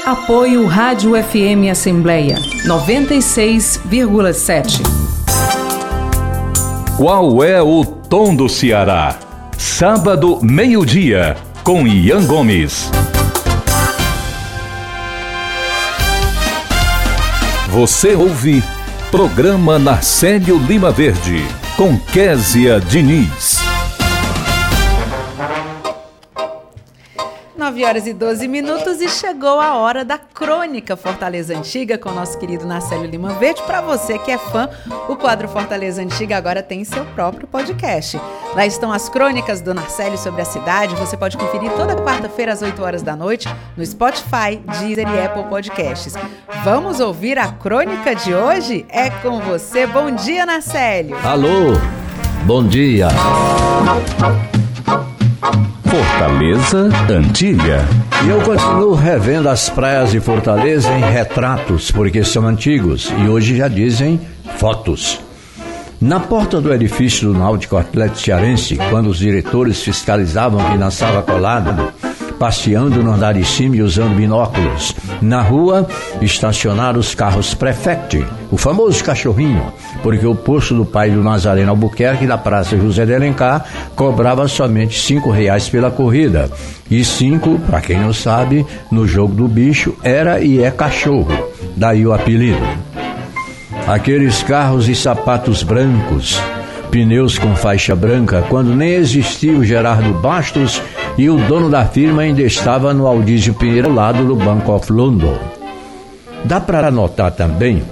Apoio Rádio FM Assembleia 96,7. Qual é o tom do Ceará? Sábado, meio-dia, com Ian Gomes. Você ouve Programa Narcélio Lima Verde com Késia Diniz. 9 horas e 12 minutos e chegou a hora da crônica Fortaleza Antiga com nosso querido Narcélio Lima Verde. Para você que é fã, o quadro Fortaleza Antiga agora tem seu próprio podcast. Lá estão as crônicas do Narcélio sobre a cidade. Você pode conferir toda quarta-feira às 8 horas da noite no Spotify, Deezer e Apple Podcasts. Vamos ouvir a crônica de hoje? É com você. Bom dia, Narcélio. Alô, bom dia. Fortaleza Antiga. E eu continuo revendo as praias de Fortaleza em retratos, porque são antigos e hoje já dizem fotos. Na porta do edifício do Náutico Atlético Cearense, quando os diretores fiscalizavam quem dançava colado, passeando no cima e usando binóculos. Na rua, estacionaram os carros Prefect, o famoso cachorrinho, porque o posto do pai do Nazareno Albuquerque da Praça José de Alencar cobrava somente cinco reais pela corrida. E cinco, para quem não sabe, no jogo do bicho era e é cachorro. Daí o apelido. Aqueles carros e sapatos brancos, pneus com faixa branca, quando nem existia o Gerardo Bastos e o dono da firma ainda estava no Aldísio Pinheiro, ao lado do Bank of London. Dá para notar também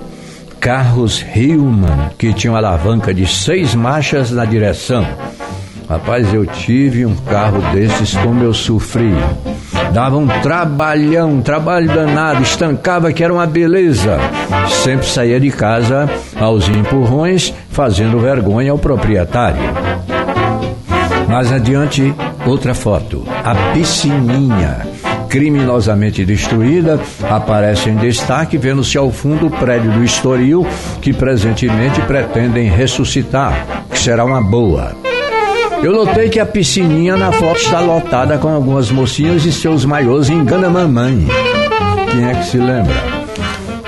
carros Hillman que tinham alavanca de seis marchas na direção. Rapaz, eu tive um carro desses como eu sofri. Dava um trabalhão, um trabalho danado, estancava que era uma beleza. Sempre saía de casa aos empurrões, fazendo vergonha ao proprietário. Mais adiante, outra foto. A piscininha, criminosamente destruída, aparece em destaque, vendo-se ao fundo o prédio do Estoril, que presentemente pretendem ressuscitar, que será uma boa. Eu notei que a piscininha na foto está lotada com algumas mocinhas e seus maiôs engana mamãe. Quem é que se lembra?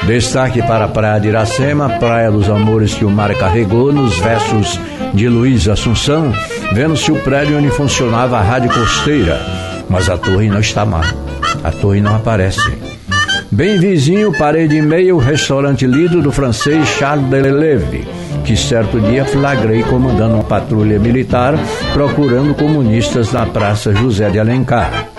Destaque para a Praia de Iracema, Praia dos Amores que o mar carregou, nos versos de Luiz Assunção, vendo-se o prédio onde funcionava a rádio costeira. Mas a torre não está má. A torre não aparece. Bem vizinho, parede e meia, o restaurante lido do francês Charles Deleuve que certo dia flagrei comandando uma patrulha militar procurando comunistas na Praça José de Alencar.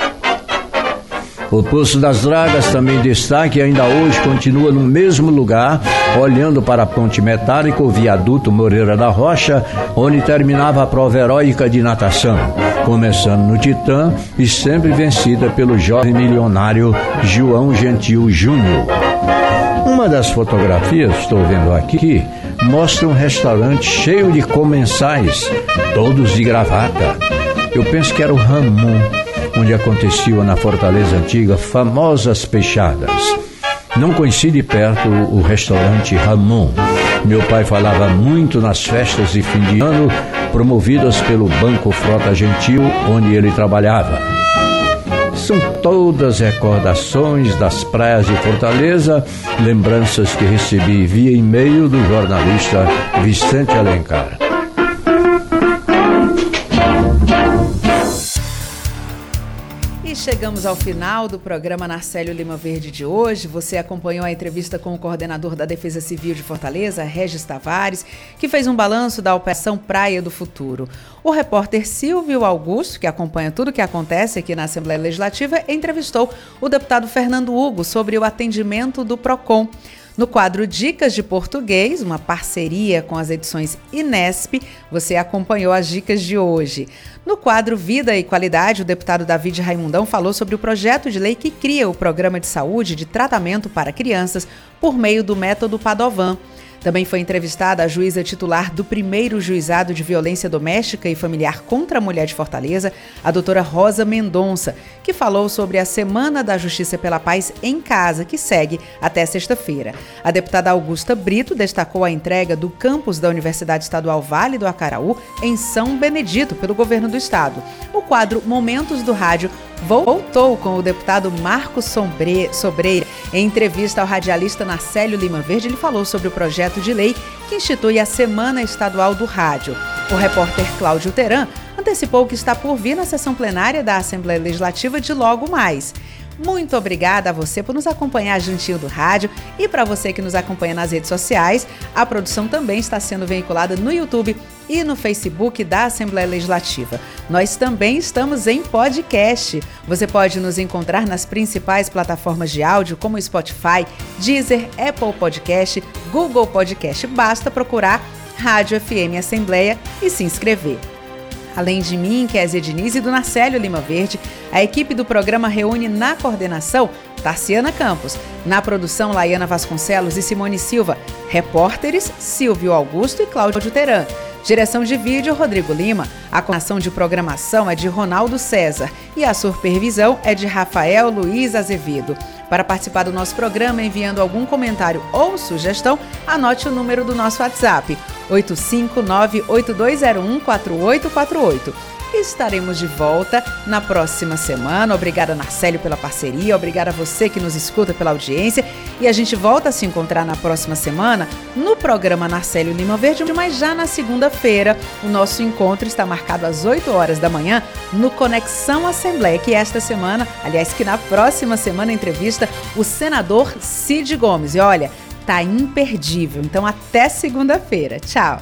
O Poço das Dragas também destaque ainda hoje continua no mesmo lugar, olhando para a ponte metálica, o viaduto Moreira da Rocha, onde terminava a prova heróica de natação, começando no Titã e sempre vencida pelo jovem milionário João Gentil Júnior. Uma das fotografias, estou vendo aqui, mostra um restaurante cheio de comensais, todos de gravata. Eu penso que era o Ramon, onde aconteciam na Fortaleza Antiga famosas peixadas. Não conheci de perto o restaurante Ramon. Meu pai falava muito nas festas de fim de ano promovidas pelo Banco Frota Gentil, onde ele trabalhava. São todas recordações das praias de Fortaleza, lembranças que recebi via e-mail do jornalista Vicente Alencar. Chegamos ao final do programa Narcélio Lima Verde de hoje. Você acompanhou a entrevista com o coordenador da Defesa Civil de Fortaleza, Regis Tavares, que fez um balanço da Operação Praia do Futuro. O repórter Silvio Augusto, que acompanha tudo o que acontece aqui na Assembleia Legislativa, entrevistou o deputado Fernando Hugo sobre o atendimento do PROCON. No quadro Dicas de Português, uma parceria com as edições Inesp, você acompanhou as dicas de hoje. No quadro Vida e Qualidade, o deputado David Raimundão falou sobre o projeto de lei que cria o programa de saúde de tratamento para crianças por meio do método Padovan. Também foi entrevistada a juíza titular do primeiro juizado de violência doméstica e familiar contra a mulher de Fortaleza, a doutora Rosa Mendonça, que falou sobre a Semana da Justiça pela Paz em Casa, que segue até sexta-feira. A deputada Augusta Brito destacou a entrega do campus da Universidade Estadual Vale do Acaraú em São Benedito pelo governo do estado. O quadro Momentos do Rádio voltou com o deputado Marcos Sobreira. Em entrevista ao radialista Narcélio Lima Verde, ele falou sobre o projeto de lei que institui a Semana Estadual do Rádio. O repórter Cláudio Teran antecipou que está por vir na sessão plenária da Assembleia Legislativa de logo mais. Muito obrigada a você por nos acompanhar juntinho do rádio e para você que nos acompanha nas redes sociais. A produção também está sendo veiculada no YouTube e no Facebook da Assembleia Legislativa. Nós também estamos em podcast. Você pode nos encontrar nas principais plataformas de áudio como Spotify, Deezer, Apple Podcast, Google Podcast. Basta procurar Rádio FM Assembleia e se inscrever. Além de mim, Kézia Diniz e do Narcélio Lima Verde, a equipe do programa reúne na coordenação Tarciana Campos, na produção Laiana Vasconcelos e Simone Silva, repórteres Silvio Augusto e Cláudio Teran. Direção de vídeo Rodrigo Lima, a coordenação de programação é de Ronaldo César e a supervisão é de Rafael Luiz Azevedo. Para participar do nosso programa enviando algum comentário ou sugestão, anote o número do nosso WhatsApp 85982014848. Estaremos de volta na próxima semana. Obrigada, Narcélio, pela parceria. Obrigada a você que nos escuta pela audiência. E a gente volta a se encontrar na próxima semana no programa Narcélio Lima Verde, mas já na segunda-feira. O nosso encontro está marcado às 8 horas da manhã no Conexão Assembleia, que esta semana, aliás, que na próxima semana entrevista o senador Cid Gomes. E olha, tá imperdível. Então até segunda-feira. Tchau.